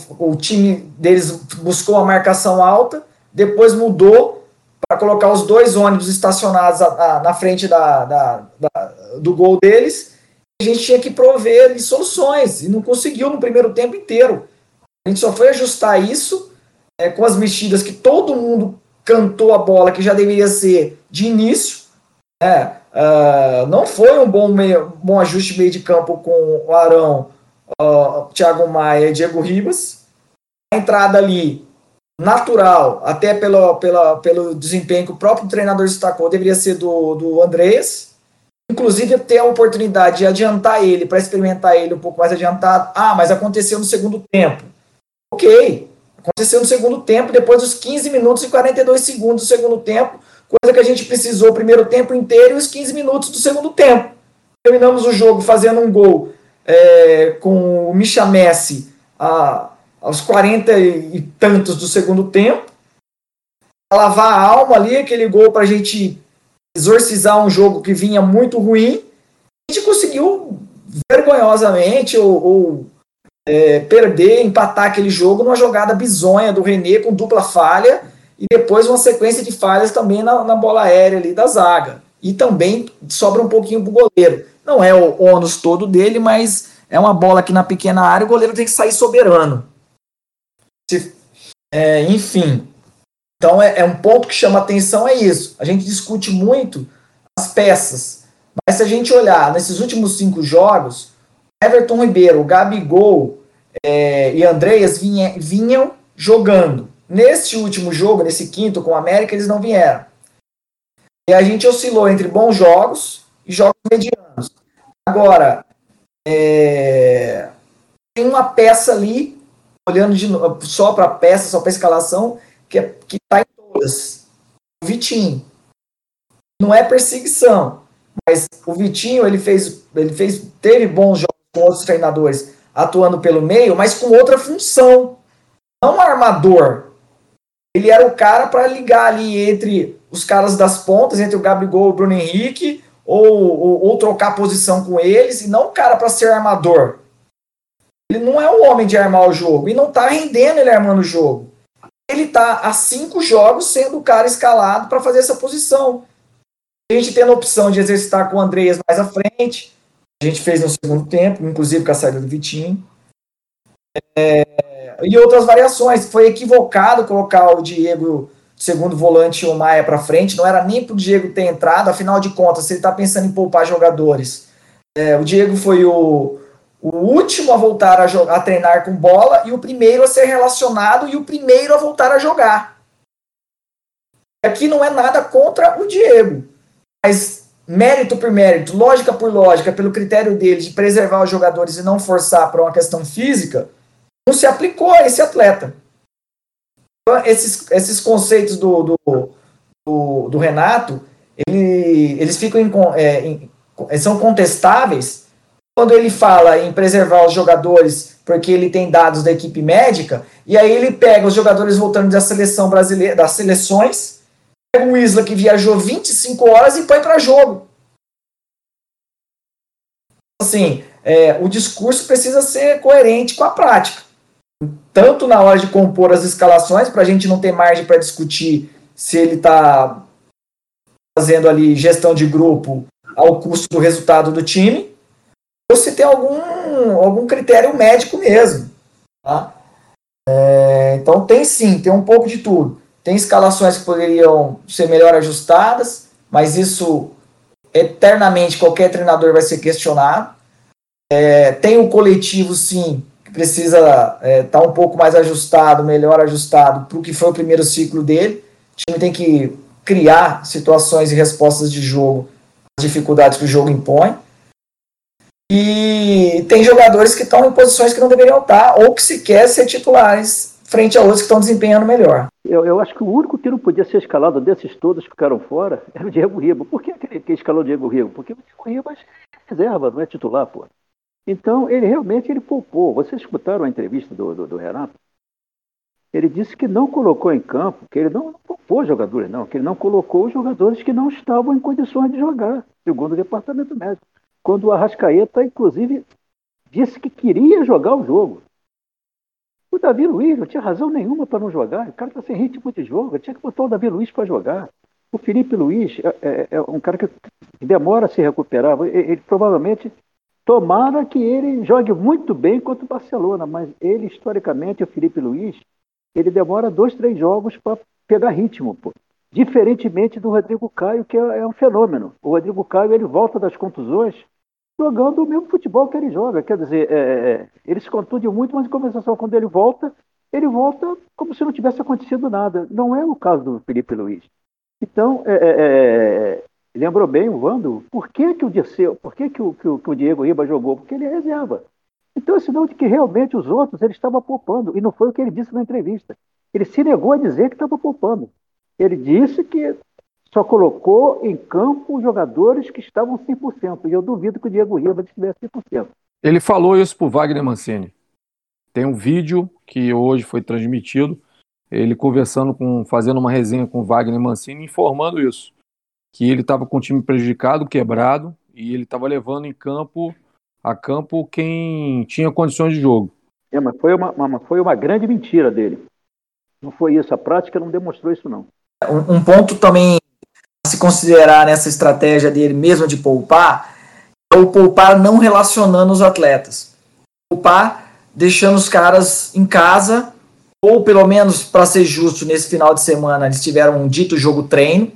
o, o time deles buscou a marcação alta, depois mudou para colocar os dois ônibus estacionados a, a, na frente da, da, da, do gol deles. A gente tinha que prover soluções e não conseguiu no primeiro tempo inteiro. A gente só foi ajustar isso é, com as mexidas que todo mundo cantou a bola, que já deveria ser de início. Né? Uh, não foi um bom, meio, bom ajuste meio de campo com o Arão, uh, Thiago Maia e Diego Ribas. A entrada ali natural, até pelo, pela, pelo desempenho que o próprio treinador destacou, deveria ser do, do Andreas. Inclusive, ter a oportunidade de adiantar ele, para experimentar ele um pouco mais adiantado. Ah, mas aconteceu no segundo tempo. Ok, aconteceu no segundo tempo, depois dos 15 minutos e 42 segundos do segundo tempo, coisa que a gente precisou o primeiro tempo inteiro e os 15 minutos do segundo tempo. Terminamos o jogo fazendo um gol é, com o Micha Messi a, aos 40 e tantos do segundo tempo, lavar a alma ali, aquele gol para a gente exorcizar um jogo que vinha muito ruim. A gente conseguiu vergonhosamente ou, ou é, perder, empatar aquele jogo numa jogada bizonha do René com dupla falha e depois uma sequência de falhas também na, na bola aérea ali da zaga. E também sobra um pouquinho pro goleiro. Não é o ônus todo dele, mas é uma bola que na pequena área o goleiro tem que sair soberano. Se, é, enfim, então é, é, um ponto que chama atenção é isso. A gente discute muito as peças, mas se a gente olhar nesses últimos cinco jogos, Everton Ribeiro, Gabigol é, e Andreas vinha, vinham jogando. Nesse último jogo, nesse quinto com o América, eles não vieram. E a gente oscilou entre bons jogos e jogos medianos. Agora, é, tem uma peça ali olhando de, só para a peça, só para a escalação, que é, está em todas. O Vitinho. Não é perseguição, mas o Vitinho ele fez, ele fez, teve bons jogos com outros treinadores atuando pelo meio, mas com outra função. Não armador. Ele era o cara para ligar ali entre os caras das pontas, entre o Gabigol e o Bruno Henrique, ou, ou, ou trocar posição com eles, e não o cara para ser armador. Ele não é o homem de armar o jogo e não está rendendo ele armando o jogo. Ele está há cinco jogos sendo o cara escalado para fazer essa posição. A gente tendo a opção de exercitar com o Andreas mais à frente, A gente fez no segundo tempo, inclusive com a saída do Vitinho. É, e outras variações. Foi equivocado colocar o Diego segundo volante o Maia para frente. Não era nem para o Diego ter entrado. Afinal de contas, se ele está pensando em poupar jogadores, é, o Diego foi o, o último a voltar a, jogar, a treinar com bola e o primeiro a ser relacionado e o primeiro a voltar a jogar. Aqui não é nada contra o Diego, mas mérito por mérito, lógica por lógica, pelo critério dele de preservar os jogadores e não forçar para uma questão física, não se aplicou a esse atleta. Então, esses, esses conceitos do, do, do, do Renato, ele, eles ficam em, é, em, são contestáveis quando ele fala em preservar os jogadores porque ele tem dados da equipe médica, e aí ele pega os jogadores voltando da seleção brasileira, das seleções, pega o Isla que viajou 25 horas e põe para jogo. Assim, é, o discurso precisa ser coerente com a prática. Tanto na hora de compor as escalações, para a gente não ter margem para discutir se ele está fazendo ali gestão de grupo ao custo do resultado do time, ou se tem algum, algum critério médico mesmo. Tá? É, então tem sim, tem um pouco de tudo. Tem escalações que poderiam ser melhor ajustadas, mas isso eternamente qualquer treinador vai ser questionado. É, tem o coletivo, sim, precisa estar é, tá um pouco mais ajustado, melhor ajustado para o que foi o primeiro ciclo dele. O time tem que criar situações e respostas de jogo, as dificuldades que o jogo impõe. E tem jogadores que estão em posições que não deveriam estar, ou que sequer ser titulares frente a outros que estão desempenhando melhor. Eu, eu, acho que o único que não podia ser escalado desses todos que ficaram fora era o Diego Riba. Por que, que, escalou o Diego Riba? Porque o Diego Riba é reserva, não é titular, pô. Então, ele realmente ele poupou. Vocês escutaram a entrevista do, do, do Renato? Ele disse que não colocou em campo, que ele não poupou jogadores, não, que ele não colocou os jogadores que não estavam em condições de jogar, segundo o departamento médico quando o Arrascaeta, inclusive, disse que queria jogar o jogo. O Davi Luiz não tinha razão nenhuma para não jogar. O cara está sem ritmo de jogo. Tinha que botar o Davi Luiz para jogar. O Felipe Luiz é, é, é, um cara que demora a se recuperar. Ele, ele, provavelmente tomara que ele jogue muito bem contra o Barcelona, mas ele historicamente o Felipe Luiz ele demora dois, três jogos para pegar ritmo. Pô. Diferentemente do Rodrigo Caio, que é, é um fenômeno. O Rodrigo Caio ele volta das contusões jogando o mesmo futebol que ele joga. Quer dizer, é, é, é, ele se contunde muito, mas em compensação, quando ele volta, ele volta como se não tivesse acontecido nada. Não é o caso do Felipe Luiz. Então, é, é, é lembrou bem o Vando, por que, que o Dirceu, por que, que, o, que, o, que o Diego Riba jogou? Porque ele é reserva. Então, é sinal de que realmente os outros ele estava poupando, e não foi o que ele disse na entrevista. Ele se negou a dizer que estava poupando. Ele disse que só colocou em campo jogadores que estavam 100%. E eu duvido que o Diego Ribas estivesse 100%. Ele falou isso para o Wagner Mancini. Tem um vídeo que hoje foi transmitido, ele conversando com, fazendo uma resenha com o Wagner Mancini, informando isso. Que ele estava com o time prejudicado, quebrado, e ele estava levando em campo a campo quem tinha condições de jogo. É, mas foi uma, uma, foi uma grande mentira dele. Não foi isso, a prática não demonstrou isso não. Um, um ponto também se considerar nessa estratégia dele mesmo de poupar, é o poupar não relacionando os atletas. Poupar deixando os caras em casa, ou pelo menos, para ser justo, nesse final de semana eles tiveram um dito jogo treino,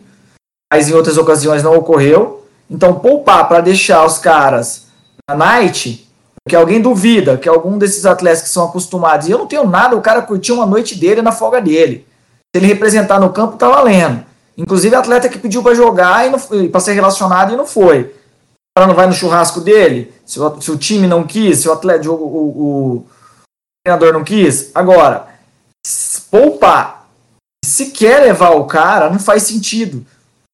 mas em outras ocasiões não ocorreu. Então, poupar para deixar os caras na night, porque alguém duvida que algum desses atletas que são acostumados, e eu não tenho nada, o cara curtiu uma noite dele na folga dele. Se ele representar no campo, tá valendo. Inclusive, atleta que pediu para jogar e para ser relacionado e não foi. O cara não vai no churrasco dele? Se o, se o time não quis, se o atleta, o, o, o treinador não quis. Agora, poupar, se quer levar o cara, não faz sentido.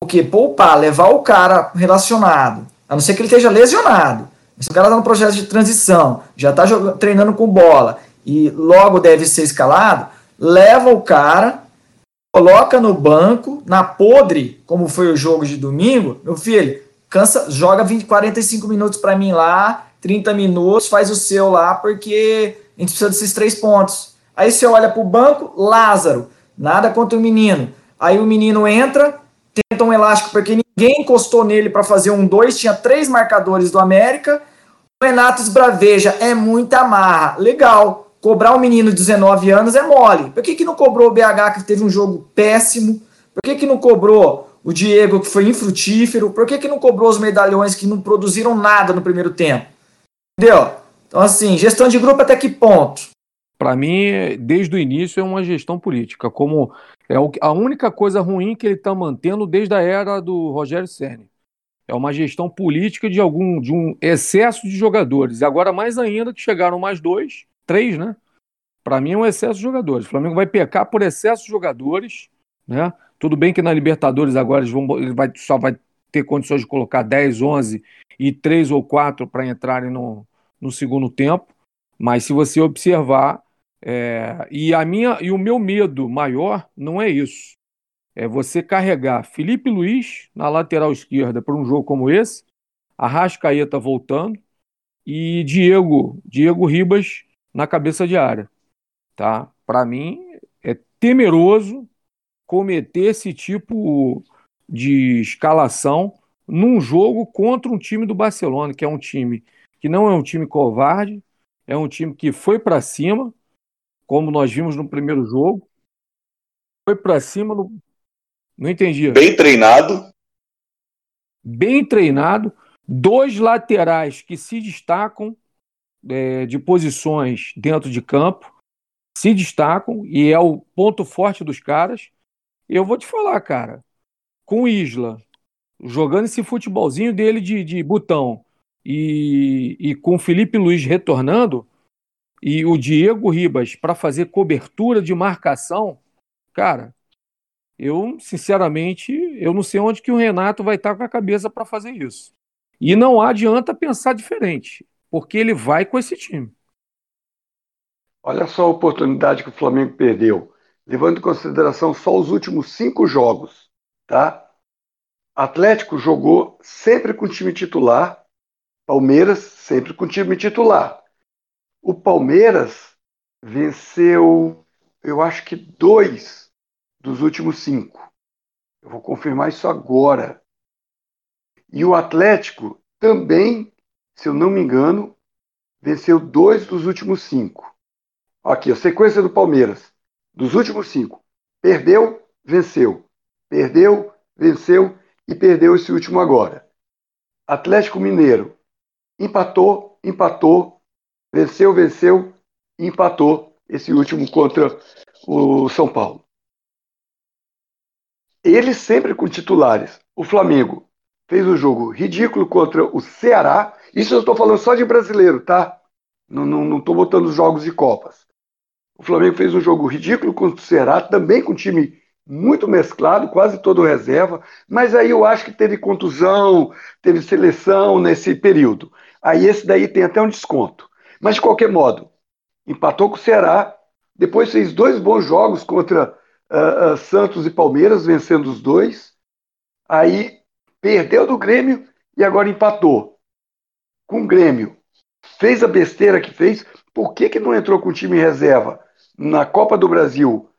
Porque poupar, levar o cara relacionado, a não ser que ele esteja lesionado. Se o cara está no processo de transição, já está treinando com bola e logo deve ser escalado, leva o cara coloca no banco, na podre, como foi o jogo de domingo, meu filho, cansa, joga 20, 45 minutos para mim lá, 30 minutos, faz o seu lá, porque a gente precisa desses três pontos. Aí você olha para o banco, Lázaro, nada contra o menino. Aí o menino entra, tenta um elástico, porque ninguém encostou nele para fazer um dois, tinha três marcadores do América. O Renato esbraveja, é muita marra. Legal. Cobrar um menino de 19 anos é mole. Por que, que não cobrou o BH, que teve um jogo péssimo? Por que, que não cobrou o Diego, que foi infrutífero? Por que, que não cobrou os medalhões que não produziram nada no primeiro tempo? Entendeu? Então, assim, gestão de grupo até que ponto? Para mim, desde o início, é uma gestão política. Como é a única coisa ruim que ele está mantendo desde a era do Rogério Ceni. É uma gestão política de algum de um excesso de jogadores. E agora mais ainda que chegaram mais dois, três, né? Para mim é um excesso de jogadores. O Flamengo vai pecar por excesso de jogadores, né? Tudo bem que na Libertadores agora eles vão, ele vai, só vai ter condições de colocar 10, 11 e 3 ou 4 para entrarem no, no segundo tempo. Mas se você observar, é, e a minha e o meu medo maior não é isso é você carregar Felipe Luiz na lateral esquerda para um jogo como esse, Arrascaeta voltando e Diego, Diego Ribas na cabeça de área, tá? Para mim é temeroso cometer esse tipo de escalação num jogo contra um time do Barcelona, que é um time que não é um time covarde, é um time que foi para cima, como nós vimos no primeiro jogo, foi para cima no, não entendi. Bem treinado. Bem treinado. Dois laterais que se destacam é, de posições dentro de campo. Se destacam e é o ponto forte dos caras. Eu vou te falar, cara. Com o Isla jogando esse futebolzinho dele de, de botão e, e com o Felipe Luiz retornando e o Diego Ribas para fazer cobertura de marcação, cara, eu, sinceramente, eu não sei onde que o Renato vai estar com a cabeça para fazer isso. E não adianta pensar diferente, porque ele vai com esse time. Olha só a oportunidade que o Flamengo perdeu, levando em consideração só os últimos cinco jogos, tá? Atlético jogou sempre com time titular, Palmeiras sempre com time titular. O Palmeiras venceu, eu acho que dois dos últimos cinco. Eu vou confirmar isso agora. E o Atlético também, se eu não me engano, venceu dois dos últimos cinco. Aqui, a sequência do Palmeiras. Dos últimos cinco. Perdeu, venceu. Perdeu, venceu e perdeu esse último agora. Atlético Mineiro. Empatou, empatou, venceu, venceu, empatou esse último contra o São Paulo. Ele sempre com titulares. O Flamengo fez um jogo ridículo contra o Ceará. Isso eu estou falando só de brasileiro, tá? Não estou botando os jogos de Copas. O Flamengo fez um jogo ridículo contra o Ceará, também com time muito mesclado, quase todo reserva, mas aí eu acho que teve contusão, teve seleção nesse período. Aí esse daí tem até um desconto. Mas de qualquer modo, empatou com o Ceará, depois fez dois bons jogos contra uh, uh, Santos e Palmeiras, vencendo os dois. Aí perdeu do Grêmio e agora empatou com o Grêmio. Fez a besteira que fez. Por que, que não entrou com o time reserva na Copa do Brasil,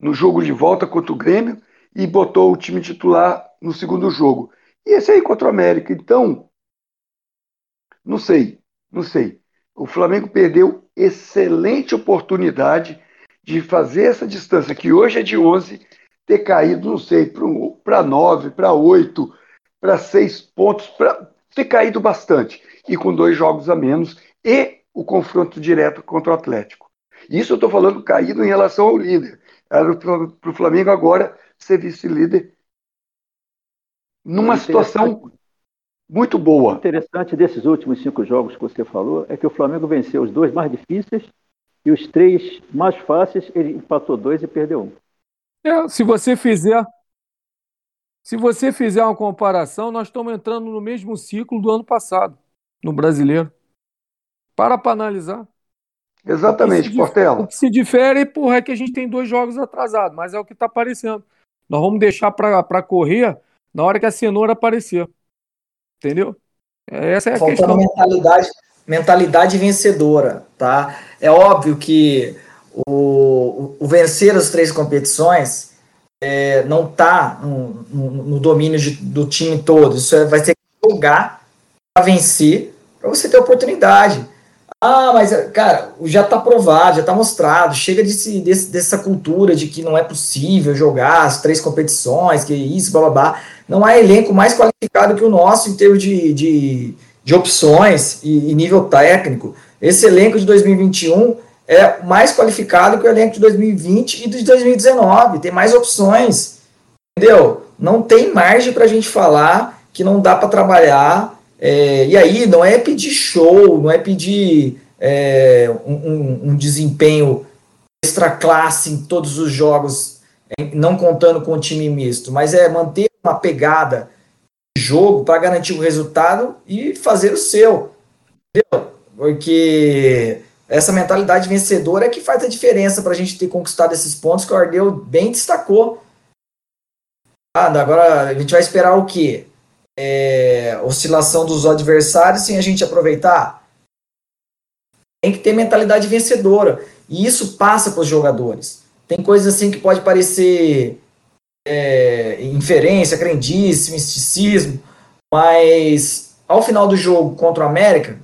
no jogo de volta contra o Grêmio, e botou o time titular no segundo jogo? E esse aí contra o América. Então, não sei, não sei. O Flamengo perdeu excelente oportunidade de fazer essa distância, que hoje é de 11, ter caído, não sei, para 9, para 8, para 6 pontos, para ter caído bastante. E com dois jogos a menos e o confronto direto contra o Atlético. Isso eu estou falando caído em relação ao líder. Era para o Flamengo agora ser vice-líder numa situação muito boa. O interessante desses últimos cinco jogos que você falou é que o Flamengo venceu os dois mais difíceis e os três mais fáceis, ele empatou dois e perdeu um. É, se você fizer. Se você fizer uma comparação, nós estamos entrando no mesmo ciclo do ano passado, no brasileiro. Para para analisar. Exatamente, Portela. O que se difere, porra, é que a gente tem dois jogos atrasados, mas é o que está aparecendo. Nós vamos deixar para correr na hora que a cenoura aparecer. Entendeu? Essa é a Faltando questão. mentalidade, mentalidade vencedora, tá? É óbvio que o, o vencer as três competições é, não está no, no, no, domínio de, do time todo. Isso é, vai ter que jogar para vencer, para você ter oportunidade. Ah, mas, cara, já está provado, já está mostrado. Chega desse, desse, dessa cultura de que não é possível jogar as três competições, que isso, blá blá blá. Não há elenco mais qualificado que o nosso em termos de, de, de opções e, e nível técnico. Esse elenco de 2021 é mais qualificado que o elenco de 2020 e de 2019. Tem mais opções. Entendeu? Não tem margem para a gente falar que não dá para trabalhar é, e aí não é pedir show, não é pedir é, um, um, desempenho extra classe em todos os jogos, não contando com o time misto, mas é manter uma pegada de jogo para garantir o resultado e fazer o seu. Entendeu? Porque essa mentalidade vencedora é que faz a diferença para a gente ter conquistado esses pontos que o Ardeu bem destacou. Ah, agora a gente vai esperar o quê? É, oscilação dos adversários sem a gente aproveitar? Tem que ter mentalidade vencedora. E isso passa para os jogadores. Tem coisas assim que pode parecer é, inferência, crendice, misticismo, mas ao final do jogo contra o América,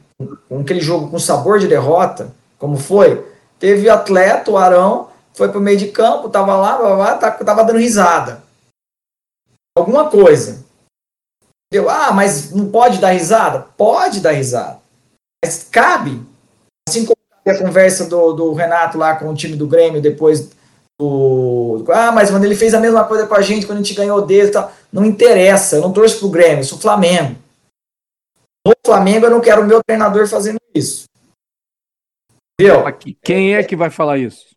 com aquele jogo com sabor de derrota, como foi, teve atleta, o Arão, foi para o meio de campo, tava lá, blá, blá, tava dando risada. Alguma coisa. Ah, mas não pode dar risada? Pode dar risada. Mas cabe. Assim como a conversa do, do Renato lá com o time do Grêmio depois do. Ah, mas quando ele fez a mesma coisa com a gente, quando a gente ganhou dele e tal. Não interessa, eu não torço pro Grêmio, eu sou Flamengo. No Flamengo eu não quero o meu treinador fazendo isso. Entendeu? Quem é que vai falar isso?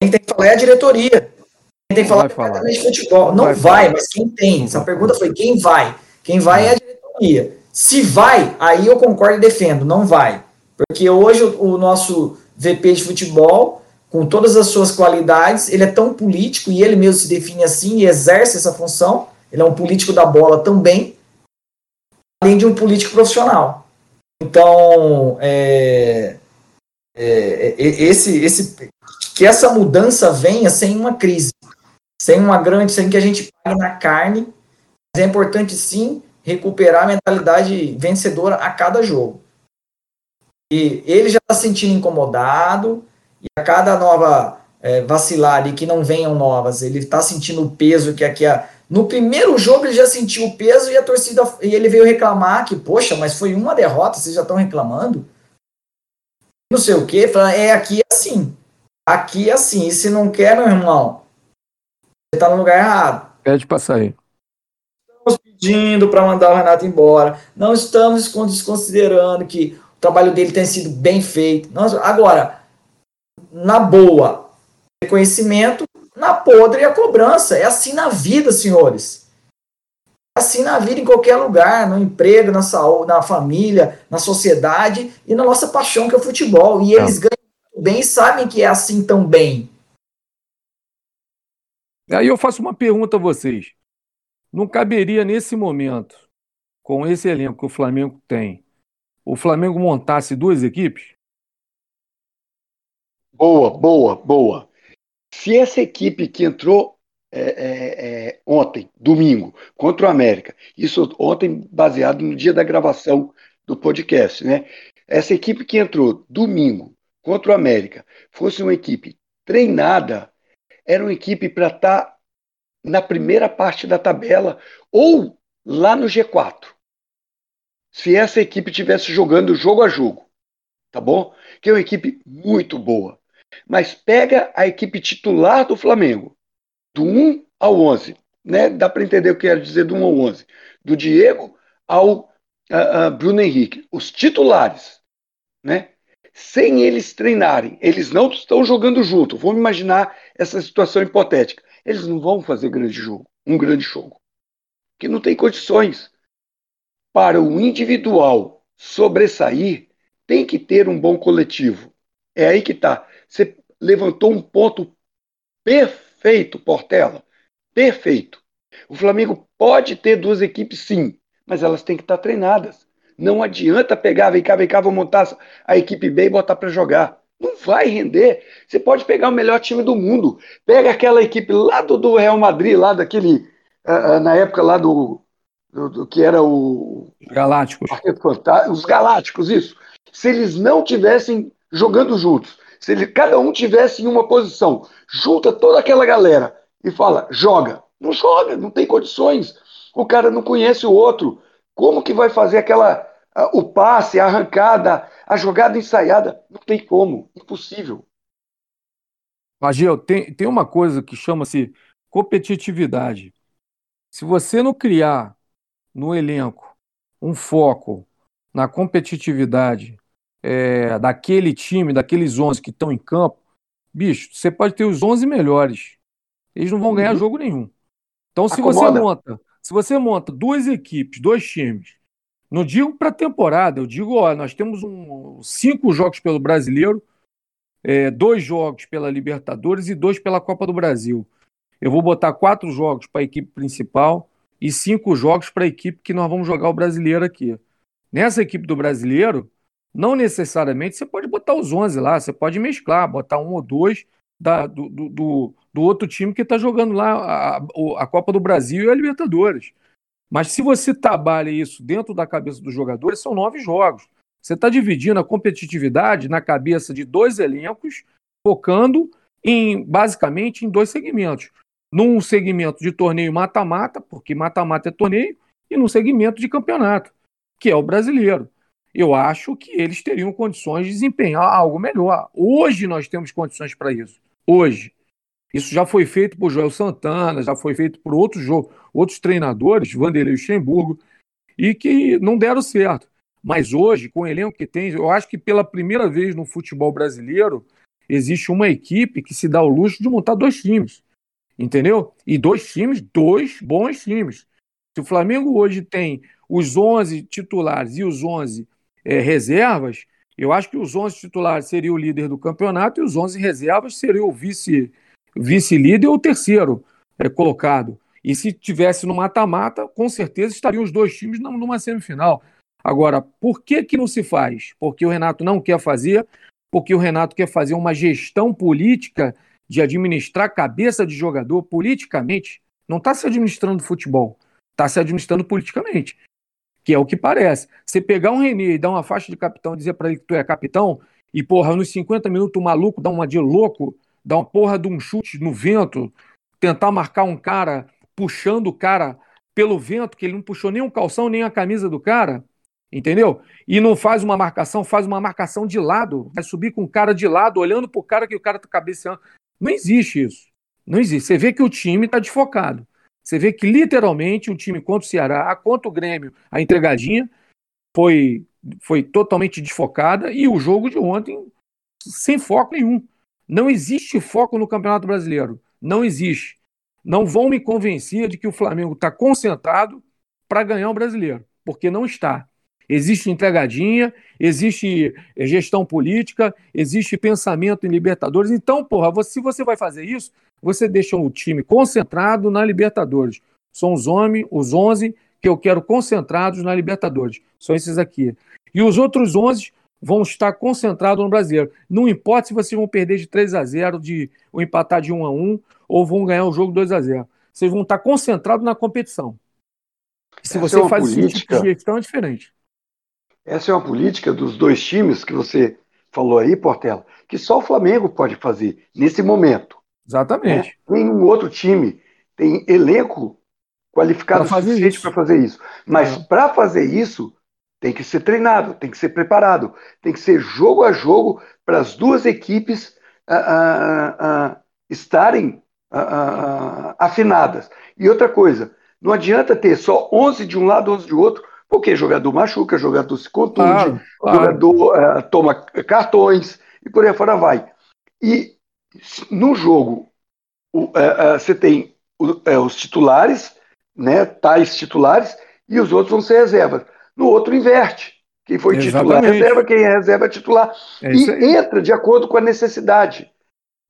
Quem tem que falar é a diretoria. Tem que falar, futebol. Não, vai, vai mas quem tem? Essa pergunta foi quem vai? Quem vai é a diretoria. Se vai, aí eu concordo e defendo. Não vai. Porque hoje o, nosso VP de futebol, com todas as suas qualidades, ele é tão político e ele mesmo se define assim e exerce essa função. Ele é um político da bola também, além de um político profissional. Então, é, é, é esse, esse, que essa mudança venha sem uma crise sem uma grande, sem que a gente pague na carne, mas é importante sim recuperar a mentalidade vencedora a cada jogo. E ele já está se sentindo incomodado, e a cada nova é, vacilar ali, que não venham novas, ele está sentindo o peso que aqui a. No primeiro jogo ele já sentiu o peso e a torcida e ele veio reclamar que, poxa, mas foi uma derrota, vocês já estão reclamando? Não sei o que, é aqui é assim. Aqui é assim. E se não quer, meu irmão, está no lugar errado. Pede para sair. Estamos pedindo para mandar o Renato embora. Não estamos desconsiderando que o trabalho dele tem sido bem feito. Nós, agora, na boa, reconhecimento, na podre a cobrança. É assim na vida, senhores. É assim na vida, em qualquer lugar, no emprego, na saúde, na família, na sociedade e na nossa paixão que é o futebol. E eles ganham bem e sabem que é assim também. Aí eu faço uma pergunta a vocês. Não caberia nesse momento, com esse elenco que o Flamengo tem, o Flamengo montasse duas equipes? Boa, boa, boa. Se essa equipe que entrou é, é, é, ontem, domingo, contra o América, isso ontem baseado no dia da gravação do podcast, né? Essa equipe que entrou domingo contra o América fosse uma equipe treinada era uma equipe para estar tá na primeira parte da tabela ou lá no G4. Se essa equipe tivesse jogando jogo a jogo, tá bom? Que é uma equipe muito boa. Mas pega a equipe titular do Flamengo, do 1 ao 11, né? Dá para entender o que quero dizer do 1 ao 11. Do Diego ao uh, uh, Bruno Henrique, os titulares, né? Sem eles treinarem, eles não estão jogando junto. Vamos imaginar essa situação hipotética. Eles não vão fazer grande jogo, um grande jogo, que não tem condições. Para o individual sobressair, tem que ter um bom coletivo. É aí que está. Você levantou um ponto perfeito, Portela. Perfeito. O Flamengo pode ter duas equipes, sim, mas elas têm que estar treinadas. Não adianta pegar, vem cá, vem cá, vou montar a equipe B e botar para jogar. Não vai render. Você pode pegar o melhor time do mundo. Pega aquela equipe lá do, do Real Madrid, lá daquele. Uh, uh, na época lá do, do, do que era o. Galácticos. Os Galácticos, isso. Se eles não tivessem jogando juntos, se ele, cada um tivesse em uma posição, junta toda aquela galera e fala, joga. Não joga, não tem condições. O cara não conhece o outro. Como que vai fazer aquela o passe, a arrancada, a jogada ensaiada? Não tem como, impossível. Magel, tem, tem uma coisa que chama-se competitividade. Se você não criar no elenco um foco na competitividade é, daquele time, daqueles 11 que estão em campo, bicho, você pode ter os 11 melhores. Eles não vão ganhar uhum. jogo nenhum. Então, se Acomoda. você monta, se você monta duas equipes, dois times, não digo para temporada, eu digo, ó, nós temos um, cinco jogos pelo Brasileiro, é, dois jogos pela Libertadores e dois pela Copa do Brasil. Eu vou botar quatro jogos para a equipe principal e cinco jogos para a equipe que nós vamos jogar o brasileiro aqui. Nessa equipe do brasileiro, não necessariamente você pode botar os 11 lá, você pode mesclar, botar um ou dois da, do, do, do, outro time que está jogando lá a, a, Copa do Brasil e a Libertadores. Mas se você trabalha isso dentro da cabeça dos jogadores, são nove jogos. Você está dividindo a competitividade na cabeça de dois elencos, focando em basicamente em dois segmentos. Num segmento de torneio mata-mata, porque mata-mata é torneio, e num segmento de campeonato, que é o brasileiro eu acho que eles teriam condições de desempenhar algo melhor. Hoje nós temos condições para isso. Hoje. Isso já foi feito por Joel Santana, já foi feito por outros, outros treinadores, Vanderlei Luxemburgo, e que não deram certo. Mas hoje, com o elenco que tem, eu acho que pela primeira vez no futebol brasileiro, existe uma equipe que se dá o luxo de montar dois times. Entendeu? E dois times, dois bons times. Se o Flamengo hoje tem os 11 titulares e os 11 é, reservas, eu acho que os 11 titulares seriam o líder do campeonato e os 11 reservas seriam o vice, vice-líder ou o terceiro é, colocado. E se tivesse no mata-mata, com certeza estariam os dois times numa semifinal. Agora, por que, que não se faz? Porque o Renato não quer fazer, porque o Renato quer fazer uma gestão política de administrar cabeça de jogador politicamente. Não está se administrando futebol, está se administrando politicamente que é o que parece. Você pegar um Renê e dar uma faixa de capitão dizer para ele que tu é capitão, e porra, nos 50 minutos o maluco dá uma de louco, dá uma porra de um chute no vento, tentar marcar um cara, puxando o cara pelo vento, que ele não puxou nem um calção, nem a camisa do cara, entendeu? E não faz uma marcação, faz uma marcação de lado, vai subir com o cara de lado, olhando pro cara que o cara tá cabeceando. Não existe isso. Não existe. Você vê que o time está desfocado. Você vê que literalmente o time contra o Ceará, contra o Grêmio, a entregadinha foi, foi totalmente desfocada e o jogo de ontem sem foco nenhum. Não existe foco no Campeonato Brasileiro. Não existe. Não vão me convencer de que o Flamengo está concentrado para ganhar o brasileiro, porque não está. Existe entregadinha, existe gestão política, existe pensamento em Libertadores. Então, porra, se você vai fazer isso, você deixa o time concentrado na Libertadores. São os, homens, os 11 que eu quero concentrados na Libertadores. São esses aqui. E os outros 11 vão estar concentrados no Brasileiro. Não importa se vocês vão perder de 3 a 0, de, ou empatar de 1 a 1, ou vão ganhar o jogo 2 a 0. Vocês vão estar concentrados na competição. Se Essa você é faz política... esse tipo de gestão, é diferente. Essa é uma política dos dois times que você falou aí, Portela, que só o Flamengo pode fazer nesse momento. Exatamente. Né? Nenhum outro time tem elenco qualificado o suficiente para fazer isso. Mas é. para fazer isso, tem que ser treinado, tem que ser preparado, tem que ser jogo a jogo para as duas equipes estarem afinadas. E outra coisa, não adianta ter só 11 de um lado, 11 de outro, porque jogador machuca, jogador se contunde, claro, claro. jogador uh, toma cartões e por aí fora vai. E no jogo uh, uh, você tem os titulares, né, tais titulares, e os outros vão ser reservas. No outro inverte. Quem foi Exatamente. titular reserva, quem é reserva é titular. É e entra de acordo com a necessidade.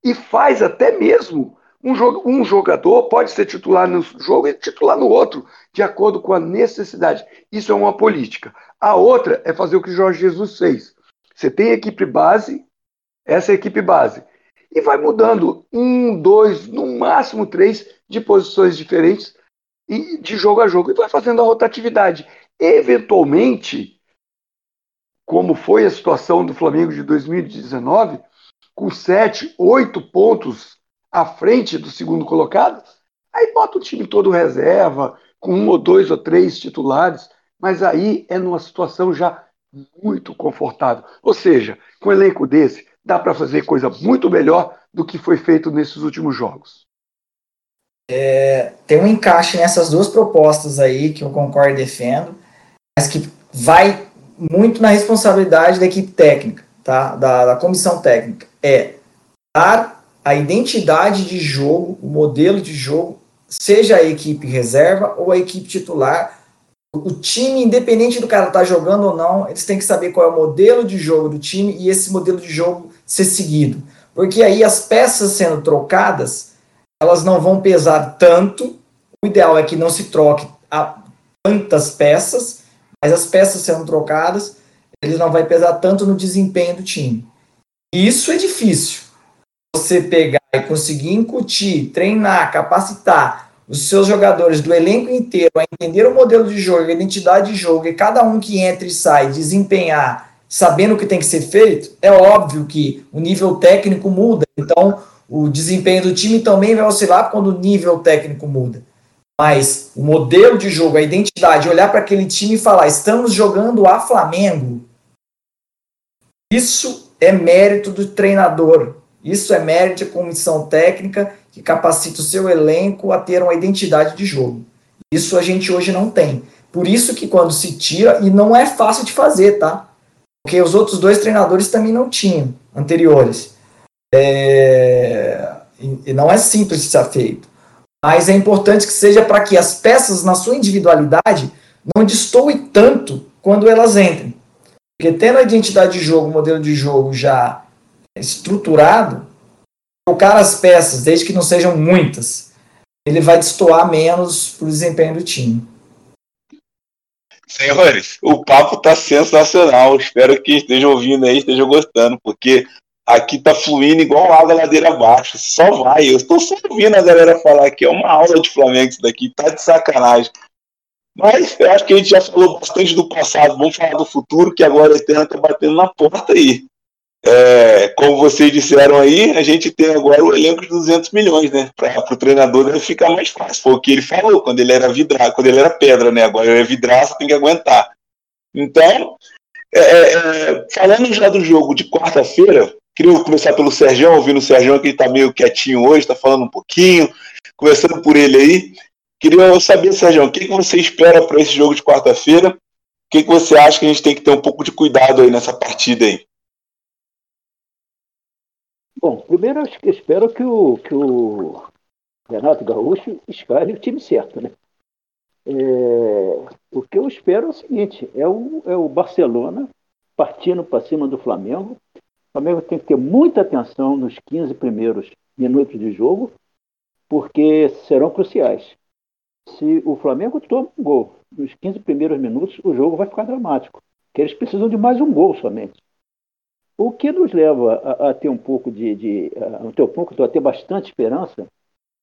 E faz até mesmo um, jogador pode ser titular no jogo e titular no outro, de acordo com a necessidade. Isso é uma política. A outra é fazer o que Jorge Jesus fez. Você tem equipe base, essa é a equipe base. E vai mudando um, dois, no máximo três de posições diferentes e de jogo a jogo e vai fazendo a rotatividade. Eventualmente, como foi a situação do Flamengo de 2019, com sete, oito pontos à frente do segundo colocado, aí bota o time todo reserva, com um ou dois ou três titulares, mas aí é numa situação já muito confortável. Ou seja, com um elenco desse, dá para fazer coisa muito melhor do que foi feito nesses últimos jogos. É, tem um encaixe nessas duas propostas aí que eu concordo e defendo, mas que vai muito na responsabilidade da equipe técnica, tá? da, da comissão técnica. É dar a identidade de jogo, o modelo de jogo, seja a equipe reserva ou a equipe titular, o time, independente do cara estar tá jogando ou não, eles têm que saber qual é o modelo de jogo do time e esse modelo de jogo ser seguido. Porque aí as peças sendo trocadas, elas não vão pesar tanto. O ideal é que não se troque tantas peças, mas as peças sendo trocadas, ele não vai pesar tanto no desempenho do time. Isso é difícil. Você pegar e conseguir incutir, treinar, capacitar os seus jogadores do elenco inteiro a entender o modelo de jogo, a identidade de jogo, e cada um que entra e sai desempenhar sabendo o que tem que ser feito, é óbvio que o nível técnico muda. Então, o desempenho do time também vai oscilar quando o nível técnico muda. Mas o modelo de jogo, a identidade, olhar para aquele time e falar: estamos jogando a Flamengo. Isso é mérito do treinador. Isso é mérito da comissão técnica que capacita o seu elenco a ter uma identidade de jogo. Isso a gente hoje não tem. Por isso que quando se tira, e não é fácil de fazer, tá? Porque os outros dois treinadores também não tinham, anteriores. É... E não é simples de ser feito. Mas é importante que seja para que as peças, na sua individualidade, não destoem tanto quando elas entrem. Porque tendo a identidade de jogo, o modelo de jogo já estruturado, trocar as peças, desde que não sejam muitas, ele vai destoar menos para o desempenho do time. Senhores, o papo tá sensacional. Espero que estejam ouvindo aí, estejam gostando, porque aqui tá fluindo igual água ladeira abaixo. Só vai. Eu estou só ouvindo a galera falar que é uma aula de Flamengo isso daqui, tá de sacanagem. Mas eu acho que a gente já falou bastante do passado. Vamos falar do futuro, que agora a Eterna tá batendo na porta aí. É, como vocês disseram aí, a gente tem agora o elenco de 200 milhões, né? Para o treinador deve ficar mais fácil. Foi o que ele falou quando ele era vidra, quando ele era pedra, né? Agora ele é vidraça, tem que aguentar. Então, é, é, é falando já do jogo de quarta-feira, queria começar pelo Sérgio, ouvindo o Sérgio que ele está meio quietinho hoje, está falando um pouquinho, conversando por ele aí. Queria saber, Sérgio, o que, que você espera para esse jogo de quarta-feira? O que, que você acha que a gente tem que ter um pouco de cuidado aí nessa partida aí? Bom, primeiro eu espero que o, que o Renato Gaúcho escale o time certo, né? É, o que eu espero é o seguinte: é o, é o Barcelona partindo para cima do Flamengo. O Flamengo tem que ter muita atenção nos 15 primeiros minutos de jogo, porque serão cruciais. Se o Flamengo toma um gol nos 15 primeiros minutos, o jogo vai ficar dramático. Eles precisam de mais um gol somente. O que nos leva a, a ter um pouco de, de a ter um pouco, a ter bastante esperança,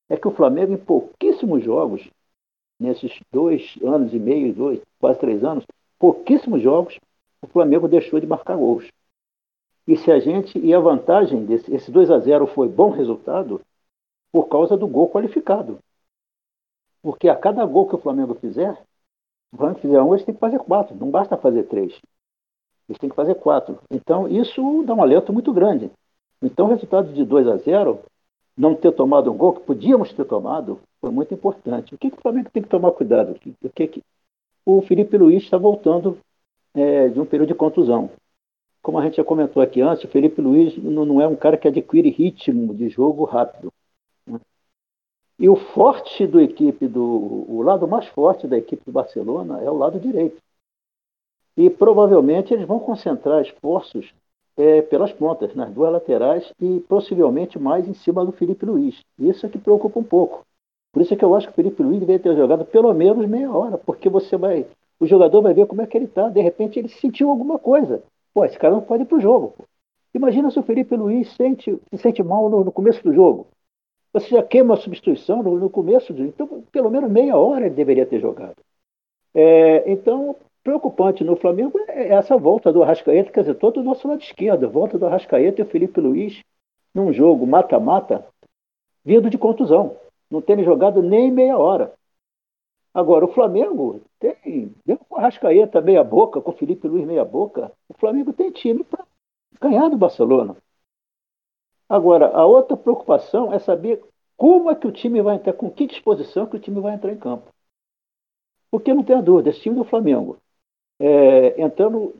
é que o Flamengo, em pouquíssimos jogos, nesses dois anos e meio, dois, quase três anos, pouquíssimos jogos, o Flamengo deixou de marcar gols. E se a gente e a vantagem desse esse 2 a 0 foi bom resultado por causa do gol qualificado. Porque a cada gol que o Flamengo fizer, o Flamengo fizer um, eles têm que fazer quatro, não basta fazer três. Eles têm que fazer quatro. Então, isso dá um alerta muito grande. Então, o resultado de 2 a 0, não ter tomado um gol, que podíamos ter tomado, foi muito importante. O que, que o Flamengo tem que tomar cuidado? O, que, que... o Felipe Luiz está voltando é, de um período de contusão. Como a gente já comentou aqui antes, o Felipe Luiz não, é um cara que adquire ritmo de jogo rápido. Né? E o forte do equipe, do, o lado mais forte da equipe do Barcelona é o lado direito. E provavelmente eles vão concentrar esforços é, pelas pontas, nas duas laterais e possivelmente mais em cima do Felipe Luiz. Isso é que preocupa um pouco. Por isso é que eu acho que o Felipe Luiz deveria ter jogado pelo menos meia hora, porque você vai. O jogador vai ver como é que ele está. De repente ele sentiu alguma coisa. Pô, esse cara não pode ir para o jogo. Pô. Imagina se o Felipe Luiz sente, se sente mal no, no, começo do jogo. Você já queima a substituição no, no começo, de, então pelo menos meia hora ele deveria ter jogado. É, então, preocupante no Flamengo é essa volta do Arrascaeta, quer dizer, todo o nosso lado esquerdo, volta do Arrascaeta e o Felipe Luiz num jogo mata-mata, vindo de contusão, não terem jogado nem meia hora. Agora, o Flamengo tem, mesmo com o Arrascaeta meia boca, com o Felipe Luiz meia boca, o Flamengo tem time para ganhar do Barcelona. Agora, a outra preocupação é saber como é que o time vai entrar, com que disposição que o time vai entrar em campo. Porque não tem a dúvida, esse time do Flamengo, é, entrando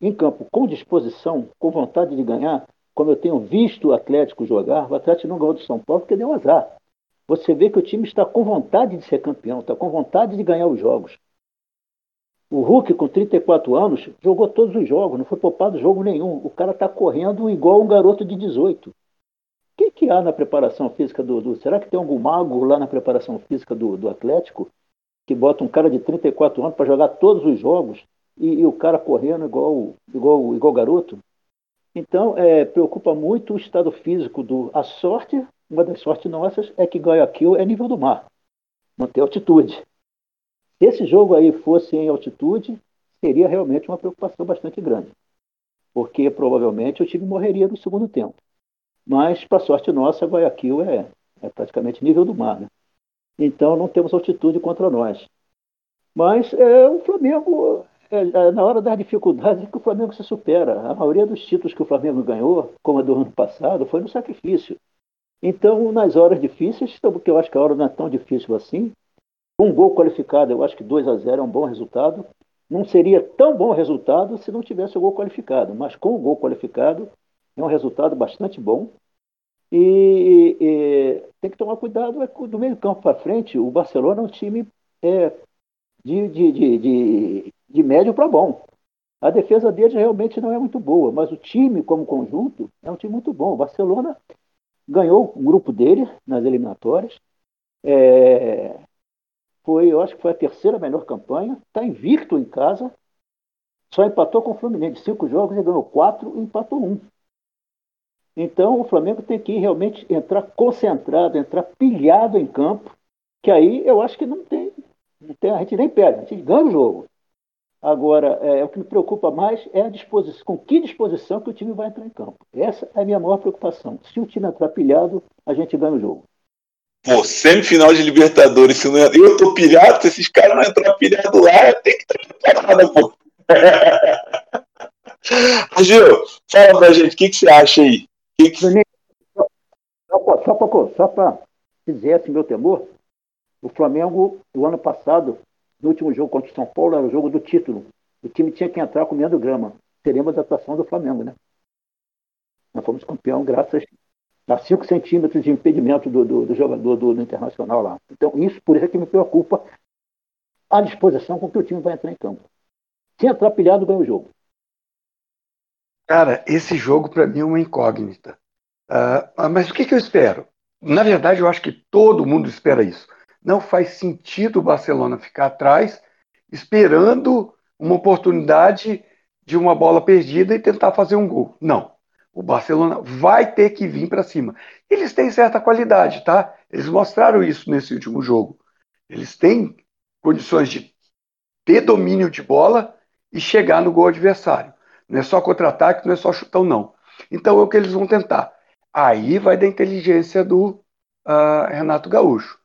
em campo com disposição, com vontade de ganhar, como eu tenho visto o Atlético jogar, o Atlético não ganhou do São Paulo porque deu azar. Você vê que o time está com vontade de ser campeão, está com vontade de ganhar os jogos. O Hulk, com 34 anos, jogou todos os jogos, não foi poupado jogo nenhum. O cara está correndo igual um garoto de 18. O que, que há na preparação física do, do, Será que tem algum mago lá na preparação física do, do Atlético que bota um cara de 34 anos para jogar todos os jogos e, e, o cara correndo igual, igual, igual garoto? Então, é, preocupa muito o estado físico do. A sorte, uma das sortes nossas, é que Guayaquil é nível do mar, não tem altitude. Se esse jogo aí fosse em altitude, seria realmente uma preocupação bastante grande, porque provavelmente o time morreria no segundo tempo. Mas, para sorte nossa, Guayaquil é, é praticamente nível do mar. Né? Então, não temos altitude contra nós. Mas é, o Flamengo é, é, na hora das dificuldades que o Flamengo se supera. A maioria dos títulos que o Flamengo ganhou, como a do ano passado, foi no sacrifício. Então, nas horas difíceis, porque eu acho que a hora não é tão difícil assim, um gol qualificado, eu acho que 2 a 0 é um bom resultado. Não seria tão bom resultado se não tivesse o gol qualificado, mas com o gol qualificado é um resultado bastante bom. E, e tem que tomar cuidado é do meio campo para frente. O Barcelona é um time é, de, de, de, de de médio para bom. A defesa deles realmente não é muito boa, mas o time como conjunto é um time muito bom. O Barcelona ganhou o grupo dele nas eliminatórias. É, foi, eu acho que foi a terceira melhor campanha. Está invicto em casa. Só empatou com o Fluminense. Cinco jogos, ele ganhou quatro e empatou um. Então o Flamengo tem que realmente entrar concentrado, entrar pilhado em campo, que aí eu acho que não tem, não tem a gente nem perde, a gente ganha o jogo. Agora, é, o que me preocupa mais é a disposição, com que disposição que o time vai entrar em campo. Essa é a minha maior preocupação. Se o time entrar pilhado, a gente ganha o jogo. Pô, semifinal de Libertadores, se não é... eu tô pilhado, se esses caras não entrar pilhado lá, tem que estar preparado, pô. Gil, fala pra gente, o que, que você acha aí? Que que... Só para dizer esse meu temor, o Flamengo, o ano passado, no último jogo contra o São Paulo era o jogo do título. O time tinha que entrar comendo grama. Seria uma adaptação do Flamengo, né? Nós fomos campeão graças a 5 centímetros de impedimento do, do, do jogador do, do, Internacional lá. Então, isso por isso é que me preocupa a disposição com que o time vai entrar em campo. Se entrar pilhado, ganha o jogo. Cara, esse jogo para mim é uma incógnita. Uh, mas o que, que eu espero? Na verdade, eu acho que todo mundo espera isso. Não faz sentido o Barcelona ficar atrás, esperando uma oportunidade de uma bola perdida e tentar fazer um gol. Não. O Barcelona vai ter que vir para cima. Eles têm certa qualidade, tá? Eles mostraram isso nesse último jogo. Eles têm condições de ter domínio de bola e chegar no gol adversário. Não é só contra-ataque, não é só chutão, não. Então é o que eles vão tentar. Aí vai da inteligência do uh, Renato Gaúcho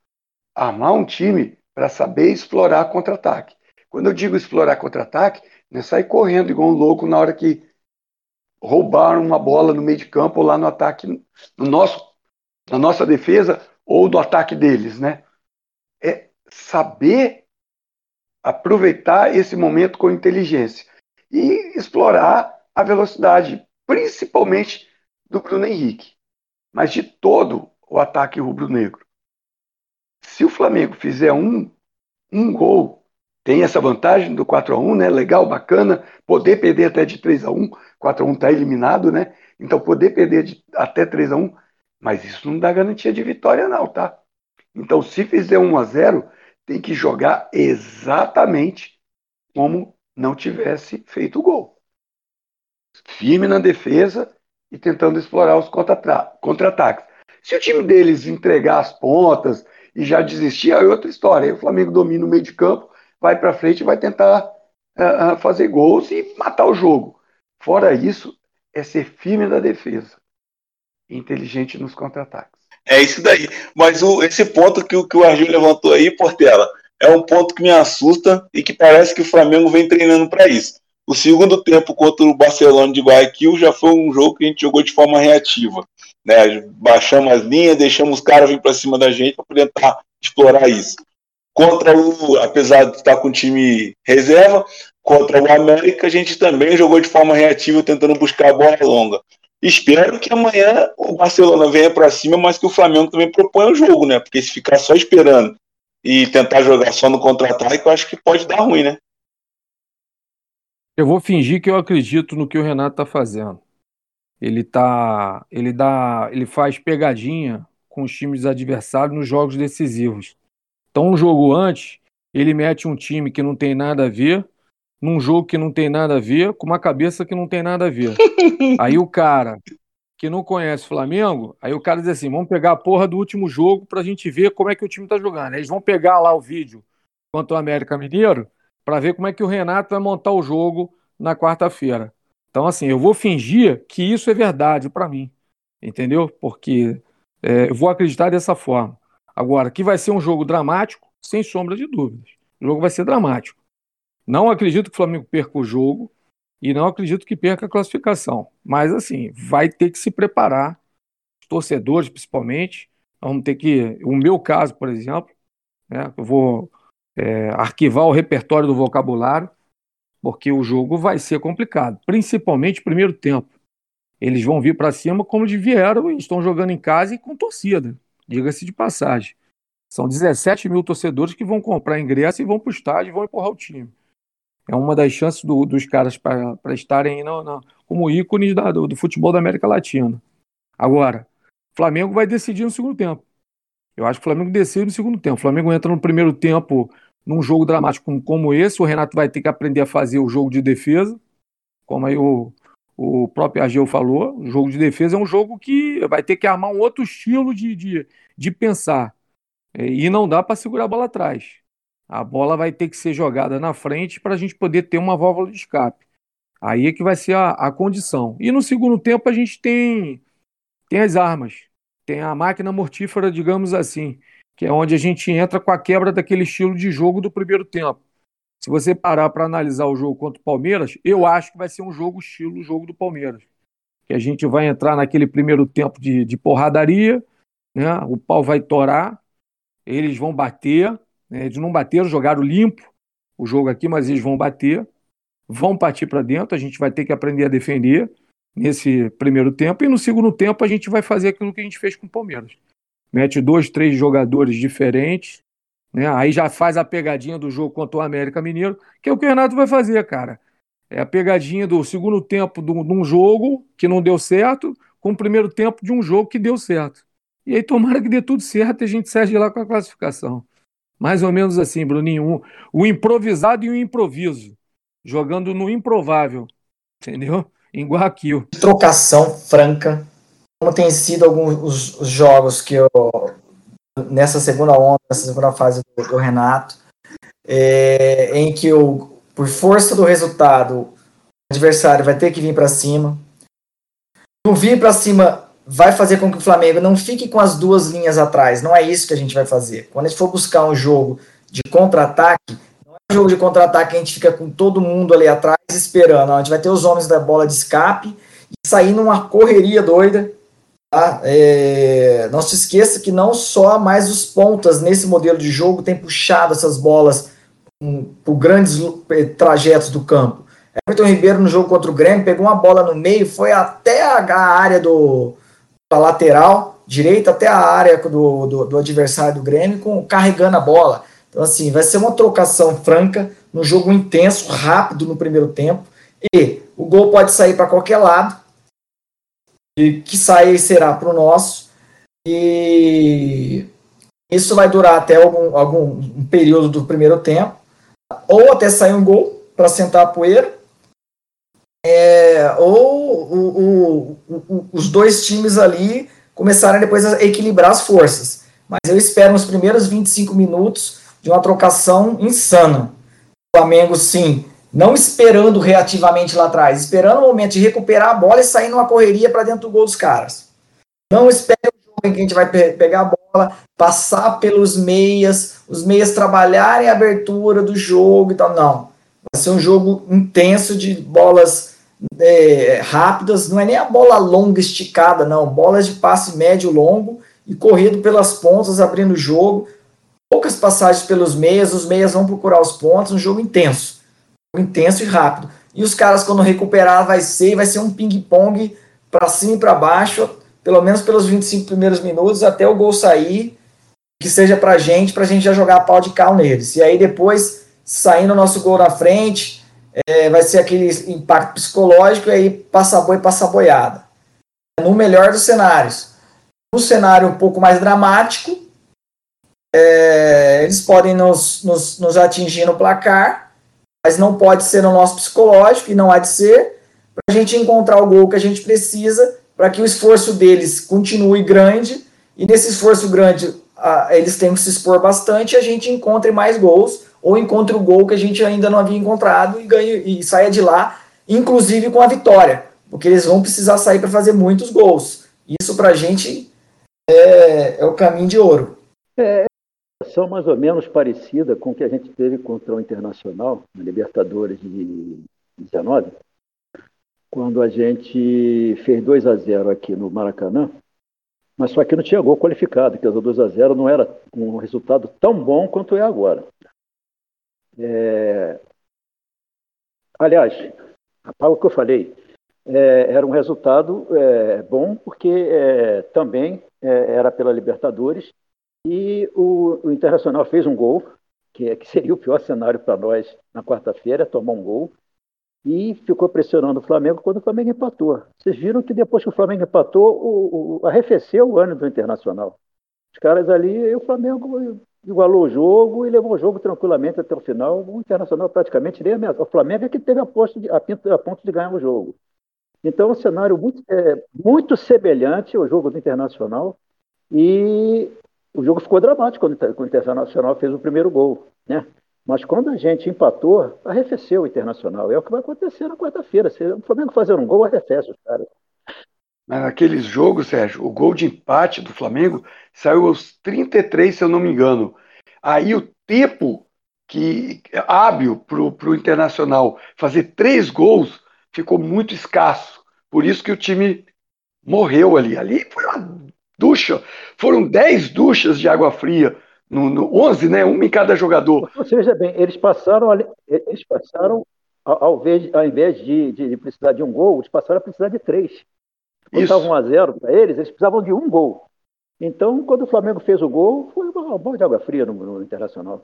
armar um time para saber explorar contra-ataque. Quando eu digo explorar contra-ataque, não é sair correndo igual um louco na hora que roubaram uma bola no meio de campo ou lá no ataque, no nosso, na nossa defesa ou no ataque deles, né? É saber aproveitar esse momento com inteligência e explorar a velocidade, principalmente do Bruno Henrique, mas de todo o ataque rubro-negro. Se o Flamengo fizer um, um gol, tem essa vantagem do 4 a 1 né? Legal, bacana. Poder perder até de 3 a 1 4 a 1 está eliminado, né? Então poder perder de, até 3 a 1 mas isso não dá garantia de vitória, não, tá? Então, se fizer 1 a 0 tem que jogar exatamente como não tivesse feito o gol. Firme na defesa e tentando explorar os contra-ataques. Se o time deles entregar as pontas e já desistir, é outra história. Aí o Flamengo domina o meio de campo, vai para frente e vai tentar uh, fazer gols e matar o jogo. Fora isso, é ser firme na defesa e inteligente nos contra-ataques. É isso daí. Mas o, esse ponto que, que o Argil levantou aí, Portela, é um ponto que me assusta e que parece que o Flamengo vem treinando para isso. O segundo tempo contra o Barcelona de Guayaquil já foi um jogo que a gente jogou de forma reativa. Né? Baixamos as linhas, deixamos os caras vir para cima da gente para tentar explorar isso. Contra o, apesar de estar com o time reserva, contra o América, a gente também jogou de forma reativa, tentando buscar a bola longa. Espero que amanhã o Barcelona venha para cima, mas que o Flamengo também proponha o jogo, né? Porque se ficar só esperando e tentar jogar só no contra-ataque, eu acho que pode dar ruim, né? Eu vou fingir que eu acredito no que o Renato está fazendo. Ele tá, ele dá, ele faz pegadinha com os times adversários nos jogos decisivos. Então, um jogo antes, ele mete um time que não tem nada a ver, num jogo que não tem nada a ver, com uma cabeça que não tem nada a ver. Aí o cara que não conhece o Flamengo, aí o cara diz assim: vamos pegar a porra do último jogo pra gente ver como é que o time tá jogando. Eles vão pegar lá o vídeo contra o América Mineiro para ver como é que o Renato vai montar o jogo na quarta-feira. Então, assim, eu vou fingir que isso é verdade para mim, entendeu? Porque é, eu vou acreditar dessa forma. Agora, que vai ser um jogo dramático, sem sombra de dúvidas. O jogo vai ser dramático. Não acredito que o Flamengo perca o jogo e não acredito que perca a classificação. Mas, assim, vai ter que se preparar, os torcedores principalmente. Vamos ter que. O meu caso, por exemplo, né, eu vou é, arquivar o repertório do vocabulário, porque o jogo vai ser complicado, principalmente primeiro tempo. Eles vão vir para cima como eles vieram e estão jogando em casa e com torcida, diga-se de passagem. São 17 mil torcedores que vão comprar ingresso e vão para o estádio e vão empurrar o time é uma das chances do, dos caras para estarem no, como ícones da, do, do, futebol da América Latina. Agora, Flamengo vai decidir no segundo tempo. Eu acho que o Flamengo decide no segundo tempo. O Flamengo entra no primeiro tempo num jogo dramático como, esse. O Renato vai ter que aprender a fazer o jogo de defesa, como aí o, o próprio Ageu falou. O jogo de defesa é um jogo que vai ter que armar um outro estilo de, de, de pensar. E não dá para segurar a bola atrás. A bola vai ter que ser jogada na frente para a gente poder ter uma válvula de escape. Aí é que vai ser a, a condição. E no segundo tempo a gente tem, tem as armas. Tem a máquina mortífera, digamos assim, que é onde a gente entra com a quebra daquele estilo de jogo do primeiro tempo. Se você parar para analisar o jogo contra o Palmeiras, eu acho que vai ser um jogo estilo jogo do Palmeiras. Que a gente vai entrar naquele primeiro tempo de, de porradaria, né? o pau vai torar, eles vão bater, né? Eles não bateram, jogaram limpo o jogo aqui, mas eles vão bater, vão partir para dentro. A gente vai ter que aprender a defender nesse primeiro tempo. E no segundo tempo a gente vai fazer aquilo que a gente fez com o Palmeiras. Mete dois, três jogadores diferentes, né? Aí já faz a pegadinha do jogo contra o América Mineiro, que é o que o Renato vai fazer, cara. É a pegadinha do segundo tempo de um jogo que não deu certo, com o primeiro tempo de um jogo que deu certo. E aí tomara que dê tudo certo e a gente de lá com a classificação. Mais ou menos assim, Bruninho. O improvisado e o improviso. Jogando no improvável. Entendeu? Em Guaquil. Trocação franca. Como tem sido alguns os, os jogos que eu. Nessa segunda onda, nessa segunda fase do, do Renato, é, em que eu, por força do resultado, o adversário vai ter que vir para cima. Não vir para cima vai fazer com que o Flamengo não fique com as duas linhas atrás. Não é isso que a gente vai fazer. Quando a gente for buscar um jogo de contra-ataque, não é um jogo de contra-ataque que a gente fica com todo mundo ali atrás esperando. A gente vai ter os homens da bola de escape e sair numa correria doida. Tá? É... não se esqueça que não só mais os pontas nesse modelo de jogo tem puxado essas bolas um, por grandes eh, trajetos do campo. Everton Ribeiro no jogo contra o Grêmio pegou uma bola no meio, foi até a área do, a lateral direita até a área do, do, do, adversário do Grêmio, com, carregando a bola. Então, assim, vai ser uma trocação franca, no jogo intenso, rápido no primeiro tempo, e o gol pode sair para qualquer lado, e que sair será para o nosso, e isso vai durar até algum, algum um período do primeiro tempo, ou até sair um gol para sentar a poeira, é, ou o, o, o, os dois times ali começarem depois a equilibrar as forças. Mas eu espero nos primeiros 25 minutos de uma trocação insana. O Flamengo, sim, não esperando reativamente lá atrás, esperando o momento de recuperar a bola e sair numa correria para dentro do gol dos caras. Não espere o jogo em que a gente vai pe pegar a bola, passar pelos meias, os meias trabalharem a abertura do jogo e tal. Não. Vai ser um jogo intenso de bolas é, rápidas, não é nem a bola longa esticada, não. Bolas de passe médio longo e corrido pelas pontas, abrindo o jogo. Poucas passagens pelos meias, os meias vão procurar os pontos, um jogo intenso intenso e rápido. E os caras, quando recuperar, vai ser, vai ser um ping-pong para cima e para baixo, pelo menos pelos 25 primeiros minutos, até o gol sair, que seja para gente, para a gente já jogar pau de cal neles. E aí depois, saindo o nosso gol na frente, é, vai ser aquele impacto psicológico e aí passa boi, passa boiada. No melhor dos cenários. No cenário um pouco mais dramático, é, eles podem nos, nos, nos atingir no placar, mas não pode ser no nosso psicológico e não há de ser, para a gente encontrar o gol que a gente precisa, para que o esforço deles continue grande, e nesse esforço grande a, eles têm que se expor bastante e a gente encontre mais gols, ou encontre o gol que a gente ainda não havia encontrado e, ganhe, e saia de lá, inclusive com a vitória, porque eles vão precisar sair para fazer muitos gols. Isso para a gente é, é o caminho de ouro. É, situação mais ou menos parecida com o que a gente teve contra o Internacional, na Libertadores de 19, quando a gente fez 2 a 0 aqui no Maracanã, mas só que não tinha gol qualificado, que o 2 a 0 não era um resultado tão bom quanto é agora. É... Aliás, o que eu falei, é, era um resultado é, bom porque é, também é, era pela Libertadores e o, o Internacional fez um gol, que, é, que seria o pior cenário para nós na quarta-feira, tomar um gol, e ficou pressionando o Flamengo quando o Flamengo empatou. Vocês viram que depois que o Flamengo empatou, o, o, arrefeceu o ano do Internacional. Os caras ali, o Flamengo igualou o jogo e levou o jogo tranquilamente até o final. O Internacional praticamente nem ameaçou. O Flamengo é que teve a, posto de, a, a ponto de ganhar o jogo. Então, um cenário muito, é, muito semelhante ao jogo do Internacional. E o jogo ficou dramático quando o Internacional fez o primeiro gol, né? Mas quando a gente empatou, arrefeceu o Internacional. É o que vai acontecer na quarta-feira. Se o Flamengo fazer um gol, arrefece os caras. Naqueles jogos, Sérgio, o gol de empate do Flamengo saiu aos 33, se eu não me engano. Aí o tempo que hábil para o Internacional fazer três gols ficou muito escasso. Por isso que o time morreu ali. Ali foi uma ducha. Foram 10 duchas de água fria, no, no 11, né? Uma em cada jogador. Você veja bem, eles passaram, eles passaram ao, invés, ao invés de, de, de, precisar de um gol, eles passaram a precisar de três. Quando estava 1 a 0 para eles, eles precisavam de um gol. Então, quando o Flamengo fez o gol, foi uma bomba de água fria no, no Internacional.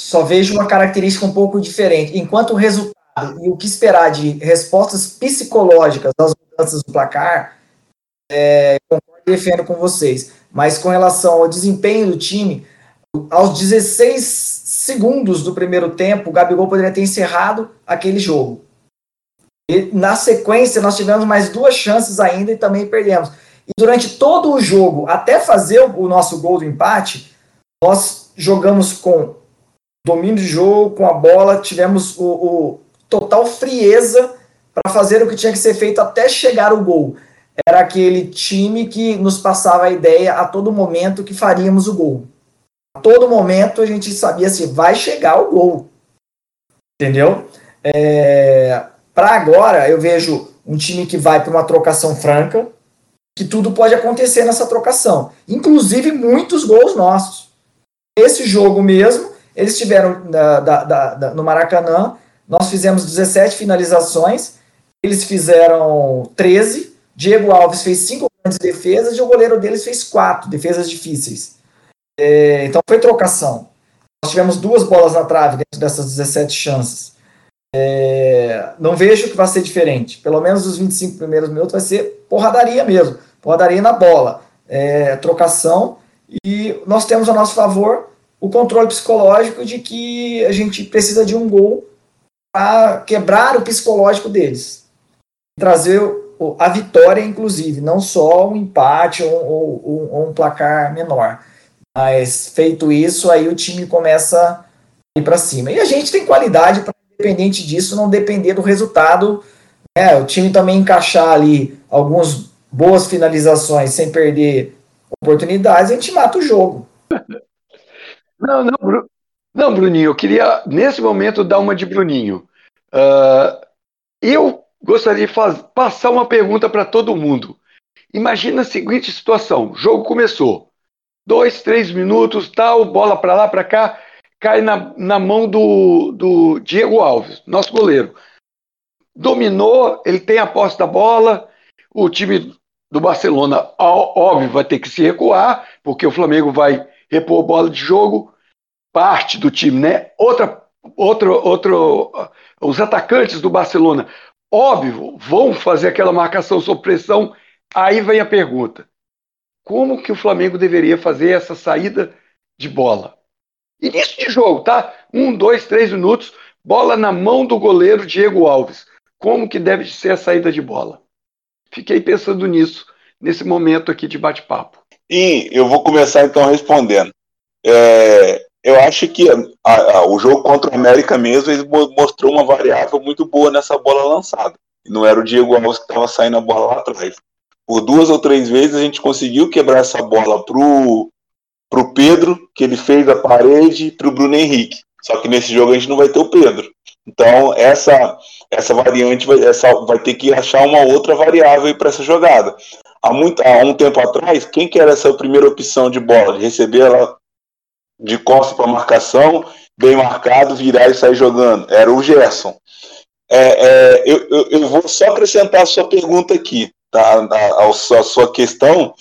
Só vejo uma característica um pouco diferente. Enquanto o resultado e o que esperar de respostas psicológicas às mudanças do placar, é, defendo com vocês. Mas com relação ao desempenho do time, aos 16 segundos do primeiro tempo, o Gabigol poderia ter encerrado aquele jogo. E na sequência, nós tivemos mais duas chances ainda e também perdemos. E durante todo o jogo, até fazer o nosso gol do empate, nós jogamos com domínio de jogo, com a bola, tivemos o, o total frieza para fazer o que tinha que ser feito até chegar o gol era aquele time que nos passava a ideia a todo momento que faríamos o gol. A todo momento a gente sabia se assim, vai chegar o gol. Entendeu? É, para agora, eu vejo um time que vai para uma trocação franca, que tudo pode acontecer nessa trocação. Inclusive muitos gols nossos. Esse jogo mesmo, eles tiveram da, da, da, no Maracanã, nós fizemos 17 finalizações, eles fizeram 13, Diego Alves fez cinco grandes defesas e o goleiro deles fez quatro defesas difíceis. É, então foi trocação. Nós tivemos duas bolas na trave dentro dessas 17 chances. É, não vejo que vai ser diferente. Pelo menos os 25 primeiros minutos vai ser porradaria mesmo. Porradaria na bola. É, trocação. E nós temos a nosso favor o controle psicológico de que a gente precisa de um gol para quebrar o psicológico deles. Trazer a vitória, inclusive, não só um empate ou, ou, ou um placar menor. Mas feito isso, aí o time começa a ir para cima. E a gente tem qualidade para, independente disso, não depender do resultado. Né? O time também encaixar ali algumas boas finalizações sem perder oportunidades, a gente mata o jogo. Não, não, Bru... não, Bruninho, eu queria, nesse momento, dar uma de Bruninho. Uh, eu gostaria de faz... passar uma pergunta para todo mundo. Imagina a seguinte situação: jogo começou, dois, três minutos, tal, bola para lá, para cá, cai na, na mão do, do Diego Alves, nosso goleiro. Dominou, ele tem a posse da bola, o time do Barcelona, óbvio, vai ter que se recuar, porque o Flamengo vai repor bola de jogo, parte do time, né? Outra, outro, outro, os atacantes do Barcelona, óbvio, vão fazer aquela marcação sob pressão. Aí vem a pergunta: como que o Flamengo deveria fazer essa saída de bola? Início de jogo, tá? Um, dois, três minutos, bola na mão do goleiro Diego Alves. Como que deve ser a saída de bola? Fiquei pensando nisso, nesse momento aqui de bate-papo. E eu vou começar então respondendo. É, eu acho que a, a, o jogo contra o América mesmo ele mostrou uma variável muito boa nessa bola lançada. Não era o Diego Alves que estava saindo a bola lá atrás. Por duas ou três vezes a gente conseguiu quebrar essa bola pro, pro Pedro, que ele fez a parede, pro Bruno Henrique. Só que nesse jogo a gente não vai ter o Pedro. Então, essa, essa variante vai, essa, vai ter que achar uma outra variável para essa jogada. Há, muito, há um tempo atrás, quem que era essa primeira opção de bola? De receber ela de costas para marcação, bem marcado, virar e sair jogando. Era o Gerson. É, é, eu, eu, eu, vou só acrescentar a sua pergunta aqui, tá? a, a, a sua questão.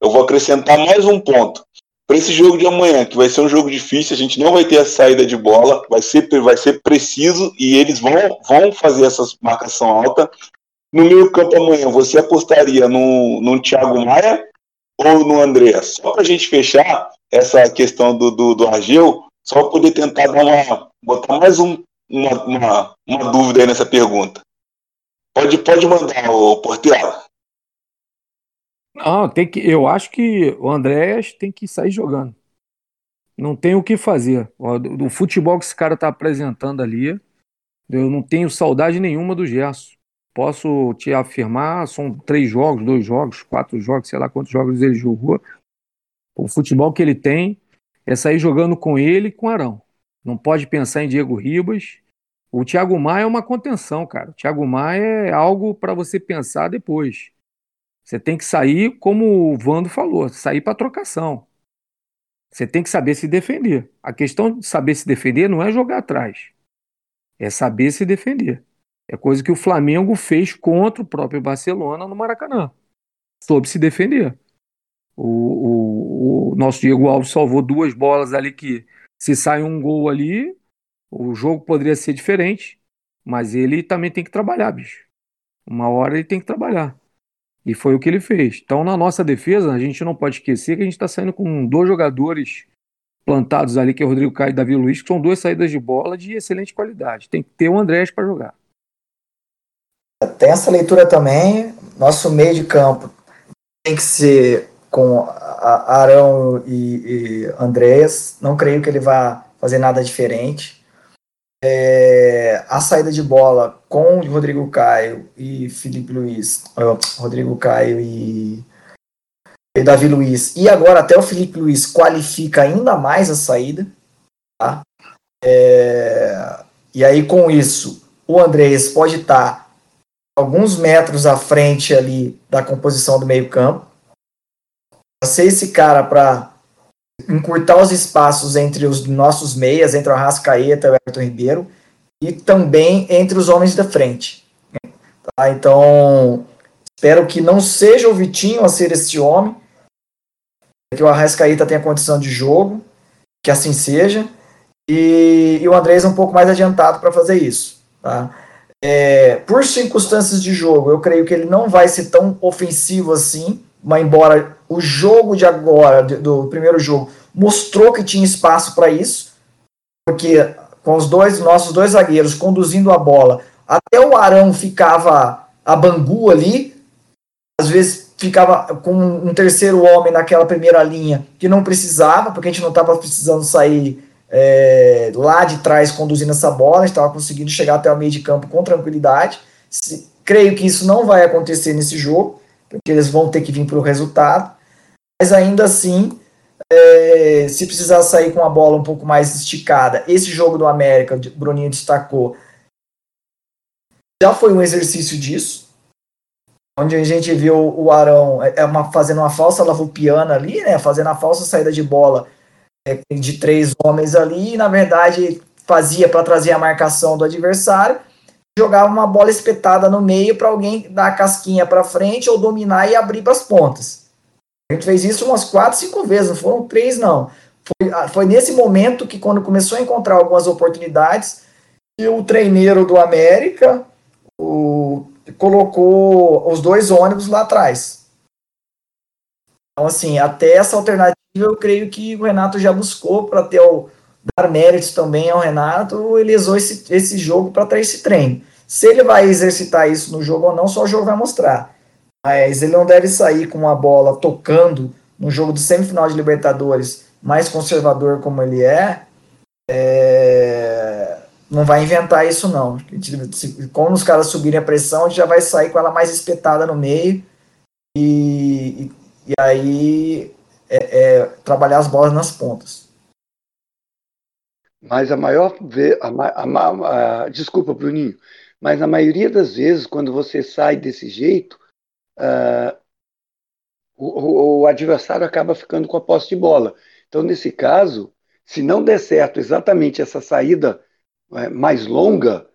Eu vou acrescentar mais um ponto para esse jogo de amanhã, que vai ser um jogo difícil, a gente não vai ter a saída de bola, vai ser, vai ser preciso e eles vão, vão fazer essa marcação alta. No meio campo amanhã, você apostaria no, no Thiago Maia ou no André? Só para a gente fechar essa questão do, do, do Argel, só para poder tentar dar uma, botar mais um, uma, uma, uma dúvida aí nessa pergunta. Pode, pode mandar, o Portela. Não, tem que, eu acho que o Andréas tem que sair jogando. Não tem o que fazer. O, futebol que esse cara está apresentando ali, eu não tenho saudade nenhuma do Gerson. Posso te afirmar, são três jogos, dois jogos, quatro jogos, sei lá quantos jogos ele jogou. O futebol que ele tem é sair jogando com ele e com Arão. Não pode pensar em Diego Ribas. O Thiago Maia é uma contenção, cara. O Thiago Maia é algo para você pensar depois. Você tem que sair, como o Vando falou, sair para trocação. Você tem que saber se defender. A questão de saber se defender não é jogar atrás. É saber se defender. É coisa que o Flamengo fez contra o próprio Barcelona no Maracanã. Soube se defender. O, o, o nosso Diego Alves salvou duas bolas ali que, se sai um gol ali, o jogo poderia ser diferente. Mas ele também tem que trabalhar, bicho. Uma hora ele tem que trabalhar. E foi o que ele fez. Então, na nossa defesa, a gente não pode esquecer que a gente está saindo com dois jogadores plantados ali, que é o Rodrigo Caio e Davi Luiz, que são duas saídas de bola de excelente qualidade. Tem que ter o Andrés para jogar. Tem essa leitura também. Nosso meio de campo tem que ser com Arão e, e Andréas. Não creio que ele vá fazer nada diferente. É, a saída de bola com Rodrigo Caio e Felipe Luiz, Rodrigo Caio e, e Davi Luiz, e agora até o Felipe Luiz qualifica ainda mais a saída. Tá? É, e aí com isso, o Andrés pode estar alguns metros à frente ali da composição do meio campo. Ser esse cara para encurtar os espaços entre os nossos meias, entre o Arrascaeta e o Everton Ribeiro, e também entre os homens da frente. Tá? Então, espero que não seja o Vitinho a ser esse homem, que o Arrascaeta tenha condição de jogo, que assim seja, e, e o Andrés é um pouco mais adiantado para fazer isso. Tá? É, por circunstâncias de jogo, eu creio que ele não vai ser tão ofensivo assim, mas embora o jogo de agora, do primeiro jogo, mostrou que tinha espaço para isso, porque com os dois nossos dois zagueiros conduzindo a bola, até o Arão ficava a bangu ali, às vezes ficava com um terceiro homem naquela primeira linha que não precisava, porque a gente não estava precisando sair é, lá de trás conduzindo essa bola, a gente estava conseguindo chegar até o meio de campo com tranquilidade. Se, creio que isso não vai acontecer nesse jogo, porque eles vão ter que vir para o resultado, mas ainda assim, é, se precisar sair com a bola um pouco mais esticada, esse jogo do América, o Bruninho destacou, já foi um exercício disso, onde a gente viu o Arão é, é uma, fazendo uma falsa lavupiana ali, né, fazendo a falsa saída de bola é, de três homens ali, e na verdade fazia para trazer a marcação do adversário, jogava uma bola espetada no meio para alguém dar a casquinha para frente ou dominar e abrir para as pontas. A gente fez isso umas quatro, cinco vezes, não foram três, não. Foi, ah, foi nesse momento que, quando começou a encontrar algumas oportunidades, o treineiro do América o, colocou os dois ônibus lá atrás. Então, assim, até essa alternativa eu creio que o Renato já buscou para ter o, dar méritos também ao Renato, ele usou esse, esse jogo para ter esse treino. Se ele vai exercitar isso no jogo ou não, só o jogo vai mostrar. Mas ele não deve sair com uma bola tocando no jogo do semifinal de Libertadores, mais conservador como ele é, é não vai inventar isso não. Como os caras subirem a pressão, a gente já vai sair com ela mais espetada no meio e, e, e aí é, é, trabalhar as bolas nas pontas. Mas a maior a, a, a, desculpa, Bruninho, mas na maioria das vezes, quando você sai desse jeito, uh, o, o, adversário acaba ficando com a posse de bola. Então, nesse caso, se não der certo exatamente essa saída é, mais longa,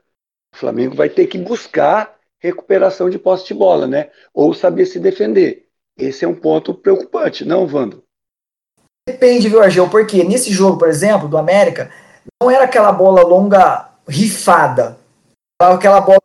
o Flamengo vai ter que buscar recuperação de posse de bola, né? Ou saber se defender. Esse é um ponto preocupante, não, Vando? Depende, viu, Argel? Porque nesse jogo, por exemplo, do América, não era aquela bola longa rifada. Aquela bola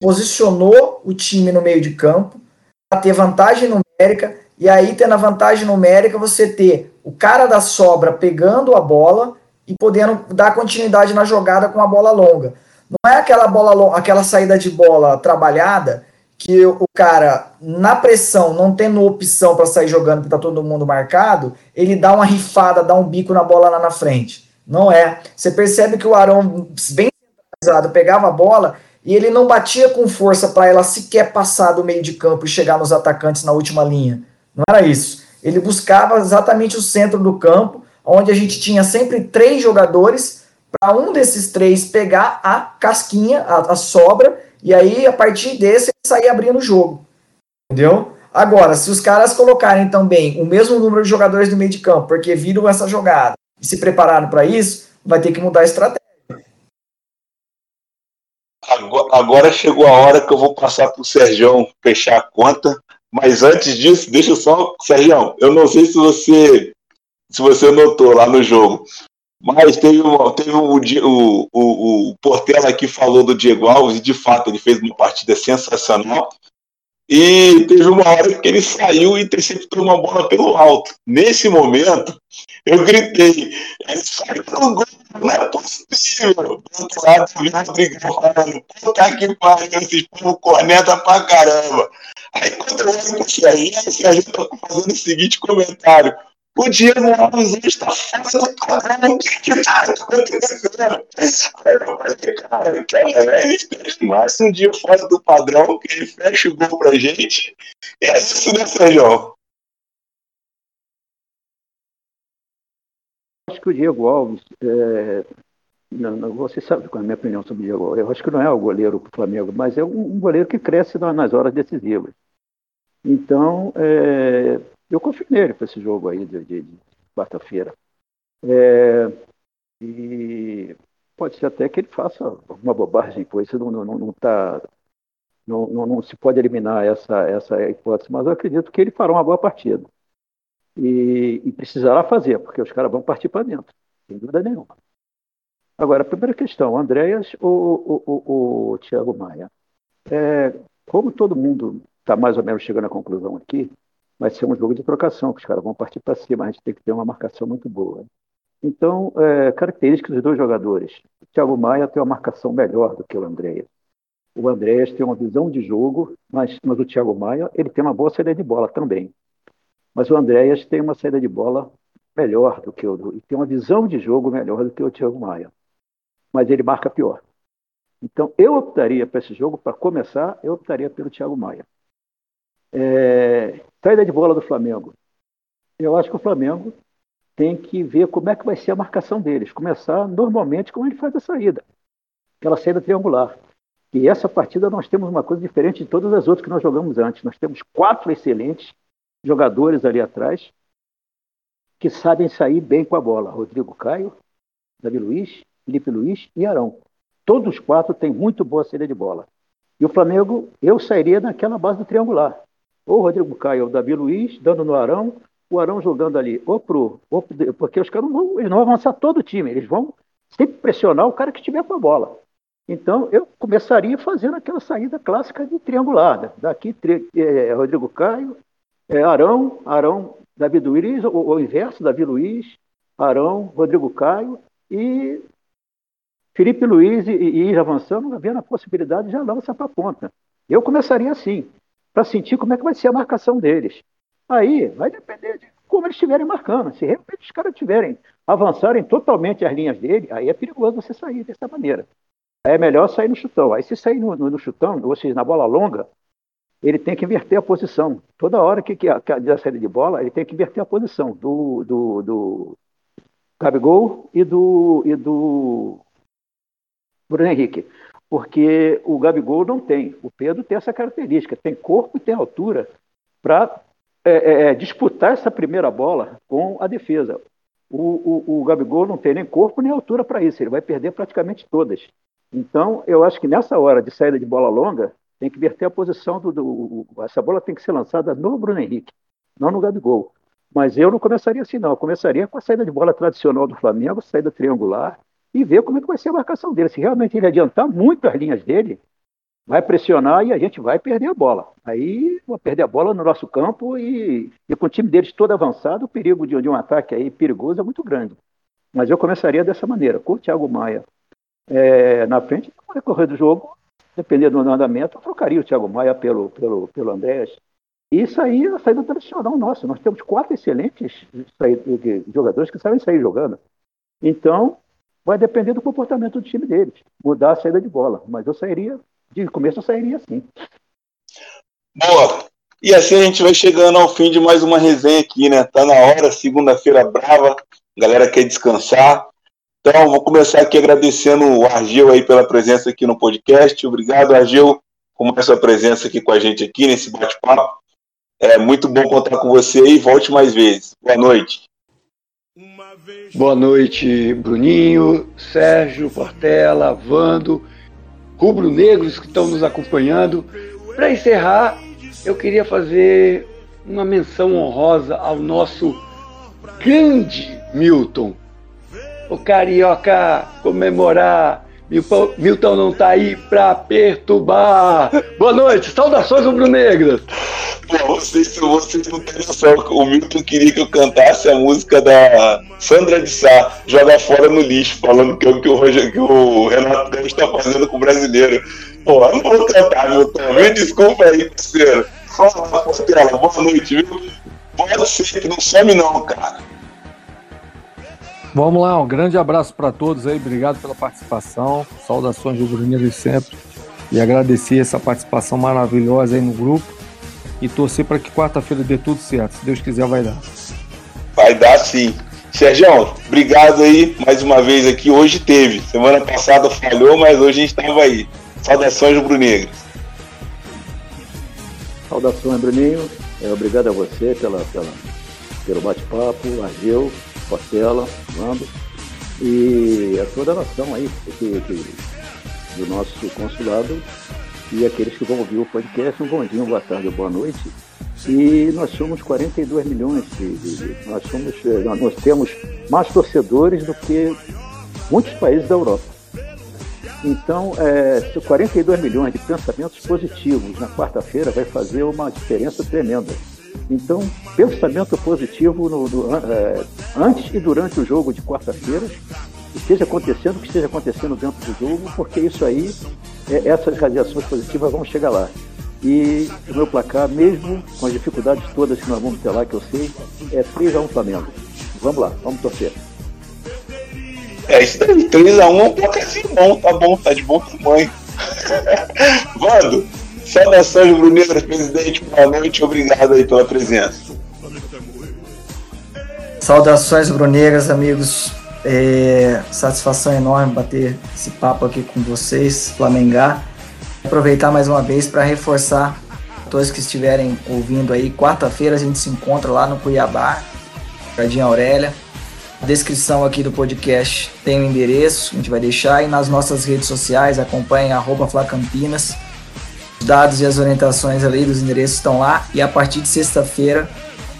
posicionou o time no meio de campo para ter vantagem numérica e aí tendo a vantagem numérica você ter o cara da sobra pegando a bola e podendo dar continuidade na jogada com a bola longa. Não é aquela bola aquela saída de bola trabalhada que o cara na pressão, não tendo opção para sair jogando porque tá todo mundo marcado, ele dá uma rifada, dá um bico na bola lá na frente. Não é. Você percebe que o Arão, bem centralizado, pegava a bola e ele não batia com força para ela sequer passar do meio de campo e chegar nos atacantes na última linha. Não era isso. Ele buscava exatamente o centro do campo, onde a gente tinha sempre três jogadores para um desses três pegar a casquinha, a, a, sobra, e aí a partir desse ele sair abrindo o jogo. Entendeu? Agora, se os caras colocarem também o mesmo número de jogadores no meio de campo, porque viram essa jogada, e se prepararam para isso, vai ter que mudar a estratégia. Agora, chegou a hora que eu vou passar para o Sergião fechar a conta, mas antes disso, deixa só, Sergião, eu não sei se você se você notou lá no jogo, mas teve, uma, teve o, o, o, o Portela que falou do Diego Alves, e de fato ele fez uma partida sensacional. E teve uma hora que ele saiu e interceptou uma bola pelo alto. Nesse momento, eu gritei: ele sai pelo gol, não é possível. Do outro lado, o Rodrigo falando: puta que pariu, esses povo corneta pra caramba. Aí, quando eu olho pro Serginho, o Serginho tá fazendo o seguinte comentário: o Diego Alves está do padrão. O que está acontecendo? Aí eu mais um dia fora do padrão, que ele fecha o gol pra gente. E é isso, né, Sérgio? Acho que o Diego Alves, é... não, não, você sabe qual é a minha opinião sobre o Diego Alves. Eu acho que não é o goleiro para o Flamengo, mas é um, um goleiro que cresce nas horas decisivas. Então, é, eu confio nele para esse jogo aí de, de, de quarta-feira. É, e pode ser até que ele faça alguma bobagem, pois não, não, não, tá, não, não, não, se pode eliminar essa, essa hipótese, mas eu acredito que ele fará uma boa partida. E, e precisará fazer, porque os caras vão partir para dentro, sem dúvida nenhuma. Agora, a primeira questão, Andréas ou o Thiago Maia? É, como todo mundo está mais ou menos chegando à conclusão aqui, vai ser um jogo de trocação, que os caras vão partir para cima, a gente tem que ter uma marcação muito boa. Então, é, características dos dois jogadores. O Thiago Maia tem uma marcação melhor do que o Andréia. o Andréas tem uma visão de jogo, mas, mas o Thiago Maia ele tem uma boa saída de bola também. Mas o Andréas tem uma saída de bola melhor do que o e tem uma visão de jogo melhor do que o Thiago Maia. Mas ele marca pior. Então eu optaria para esse jogo, para começar, eu optaria pelo Thiago Maia. É, saída de bola do Flamengo. Eu acho que o Flamengo tem que ver como é que vai ser a marcação deles. Começar normalmente como ele faz a saída. Aquela saída triangular. E essa partida nós temos uma coisa diferente de todas as outras que nós jogamos antes. Nós temos quatro excelentes jogadores ali atrás que sabem sair bem com a bola. Rodrigo Caio, Davi Luiz, Felipe Luiz e Arão. Todos os quatro têm muito boa saída de bola. E o Flamengo, eu sairia naquela base do triangular. Ou Rodrigo Caio ou Davi Luiz, dando no Arão, o Arão jogando ali, ou pro, ou pro, porque os caras não eles não vão avançar todo o time, eles vão sempre pressionar o cara que estiver com a bola. Então, eu começaria fazendo aquela saída clássica de triangular. Né? Daqui, tri, é, Rodrigo Caio, é, Arão, Arão, Davi Luiz, ou inverso, Davi Luiz, Arão, Rodrigo Caio e Felipe Luiz e, e ir avançando, havendo a possibilidade de já lançar para a ponta. Eu começaria assim, para sentir como é que vai ser a marcação deles. Aí vai depender de como eles estiverem marcando. Se realmente os caras tiverem, avançarem totalmente as linhas dele, aí é perigoso você sair dessa maneira. Aí é melhor sair no chutão. Aí se sair no, no, no chutão, ou seja, na bola longa, ele tem que inverter a posição. Toda hora que, que, a, que a saída de bola, ele tem que inverter a posição do, do, do Gabigol e do, e do Bruno Henrique. Porque o Gabigol não tem. O Pedro tem essa característica, tem corpo e tem altura para é, é, é, disputar essa primeira bola com a defesa. O, o, o Gabigol não tem nem corpo nem altura para isso, ele vai perder praticamente todas. Então, eu acho que nessa hora de saída de bola longa, tem que verter a posição do, do, Essa bola tem que ser lançada no Bruno Henrique, não no Gabigol. Mas eu não começaria assim, não. Eu começaria com a saída de bola tradicional do Flamengo, saída triangular, e ver como é que vai ser a marcação dele. Se realmente ele adiantar muito as linhas dele, vai pressionar e a gente vai perder a bola. Aí vai perder a bola no nosso campo e, e com o time deles todo avançado, o perigo de, de, um ataque aí perigoso é muito grande. Mas eu começaria dessa maneira, com o Thiago Maia é, na frente, no decorrer do jogo, dependendo do andamento, eu trocaria o Thiago Maia pelo, pelo, pelo Andrés. Isso aí é a saída tradicional nossa. Nós temos quatro excelentes jogadores que sabem sair jogando. Então, vai depender do comportamento do time deles, mudar a saída de bola. Mas eu sairia, de começo eu sairia assim. Boa! E assim a gente vai chegando ao fim de mais uma resenha aqui, né? Tá na hora, segunda-feira brava, a galera quer descansar. Então, vou começar aqui agradecendo o Argel aí pela presença aqui no podcast. Obrigado, Argel, por essa presença aqui com a gente aqui nesse bate-papo. É muito bom contar com você e volte mais vezes. Boa noite. Boa noite, Bruninho, Sérgio, Portela, Vando, rubro-negros que estão nos acompanhando. Para encerrar, eu queria fazer uma menção honrosa ao nosso grande Milton o Carioca comemorar. Milton não tá aí pra perturbar. Boa noite, saudações rubro-negras. Vocês, vocês não têm noção. O Milton queria que eu cantasse a música da Sandra de Sá, Joga Fora no Lixo, falando que, que, o, que o Renato Gaúcho está fazendo com o brasileiro. Pô, eu não vou cantar, Milton. Me desculpa aí, parceiro. Fala, Portela, boa noite, viu? Pode ser que não some não, cara. Vamos lá, um grande abraço para todos aí, obrigado pela participação, saudações do Bruninho sempre e agradecer essa participação maravilhosa aí no grupo e torcer para que quarta-feira dê tudo certo, se Deus quiser vai dar. Vai dar sim. Sérgio, obrigado aí mais uma vez aqui. Hoje teve. Semana passada falhou, mas hoje a gente estava aí. Saudações, Bruninho. Saudações, Bruninho. É, obrigado a você pela, pela pelo bate-papo, Argel, Portela, Nando, e a toda a nação aí, que, que, do nosso consulado, e aqueles que vão ouvir o podcast, um bom dia, boa tarde, boa noite. E nós somos 42 milhões de, de, nós somos, eh, nós temos mais torcedores do que muitos países da Europa. Então, é, 42 milhões de pensamentos positivos na quarta-feira vai fazer uma diferença tremenda. Então, pensamento positivo no, é, antes e durante o jogo de quarta-feira esteja acontecendo o que esteja acontecendo dentro do jogo, porque isso aí, é, essas radiações positivas vão chegar lá. E o meu placar, mesmo com as dificuldades todas que nós vamos ter lá, que eu sei, é 3x1 Flamengo. Vamos lá, vamos torcer. É isso daí, 3x1 é um placarzinho bom, tá bom, tá de bom tamanho. Vando, saudações Brunegras, presidente, boa noite, obrigado aí pela presença. Saudações Brunegras, amigos. É, satisfação enorme bater esse papo aqui com vocês, Flamengar. Aproveitar mais uma vez para reforçar todos que estiverem ouvindo aí. Quarta-feira a gente se encontra lá no Cuiabá, Jardim Aurélia. A descrição aqui do podcast tem o endereço, a gente vai deixar. E nas nossas redes sociais, acompanhe Flacampinas. Os dados e as orientações ali dos endereços estão lá. E a partir de sexta-feira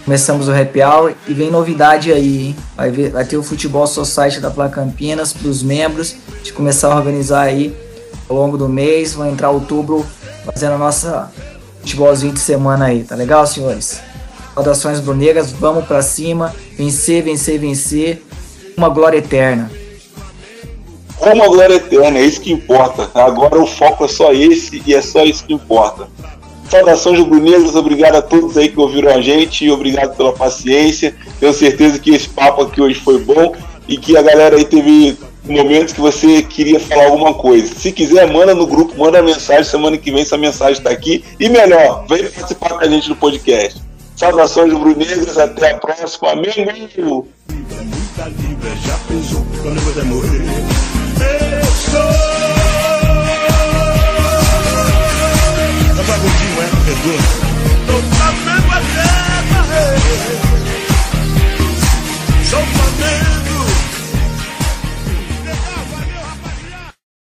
começamos o happy hour e vem novidade aí, hein? Vai, ver, vai ter o Futebol Society da Flacampinas para os membros. De começar a organizar aí ao longo do mês. Vai entrar outubro fazendo a nossa futebolzinho de semana aí, tá legal, senhores? Saudações brunegas, vamos para cima, vencer, vencer, vencer, uma glória eterna. Uma glória eterna, é isso que importa. Agora o foco é só esse e é só isso que importa. Saudações rubro-negras, obrigado a todos aí que ouviram a gente e obrigado pela paciência. Tenho certeza que esse papo aqui hoje foi bom e que a galera aí teve momentos que você queria falar alguma coisa. Se quiser, manda no grupo, manda mensagem. Semana que vem essa mensagem está aqui. E melhor, vem participar com a gente do podcast. Saudações rubro-negras, até a próxima. Amém. Muita já pensou, morrer sou. Agora o é perdão. Tô sabendo até rei.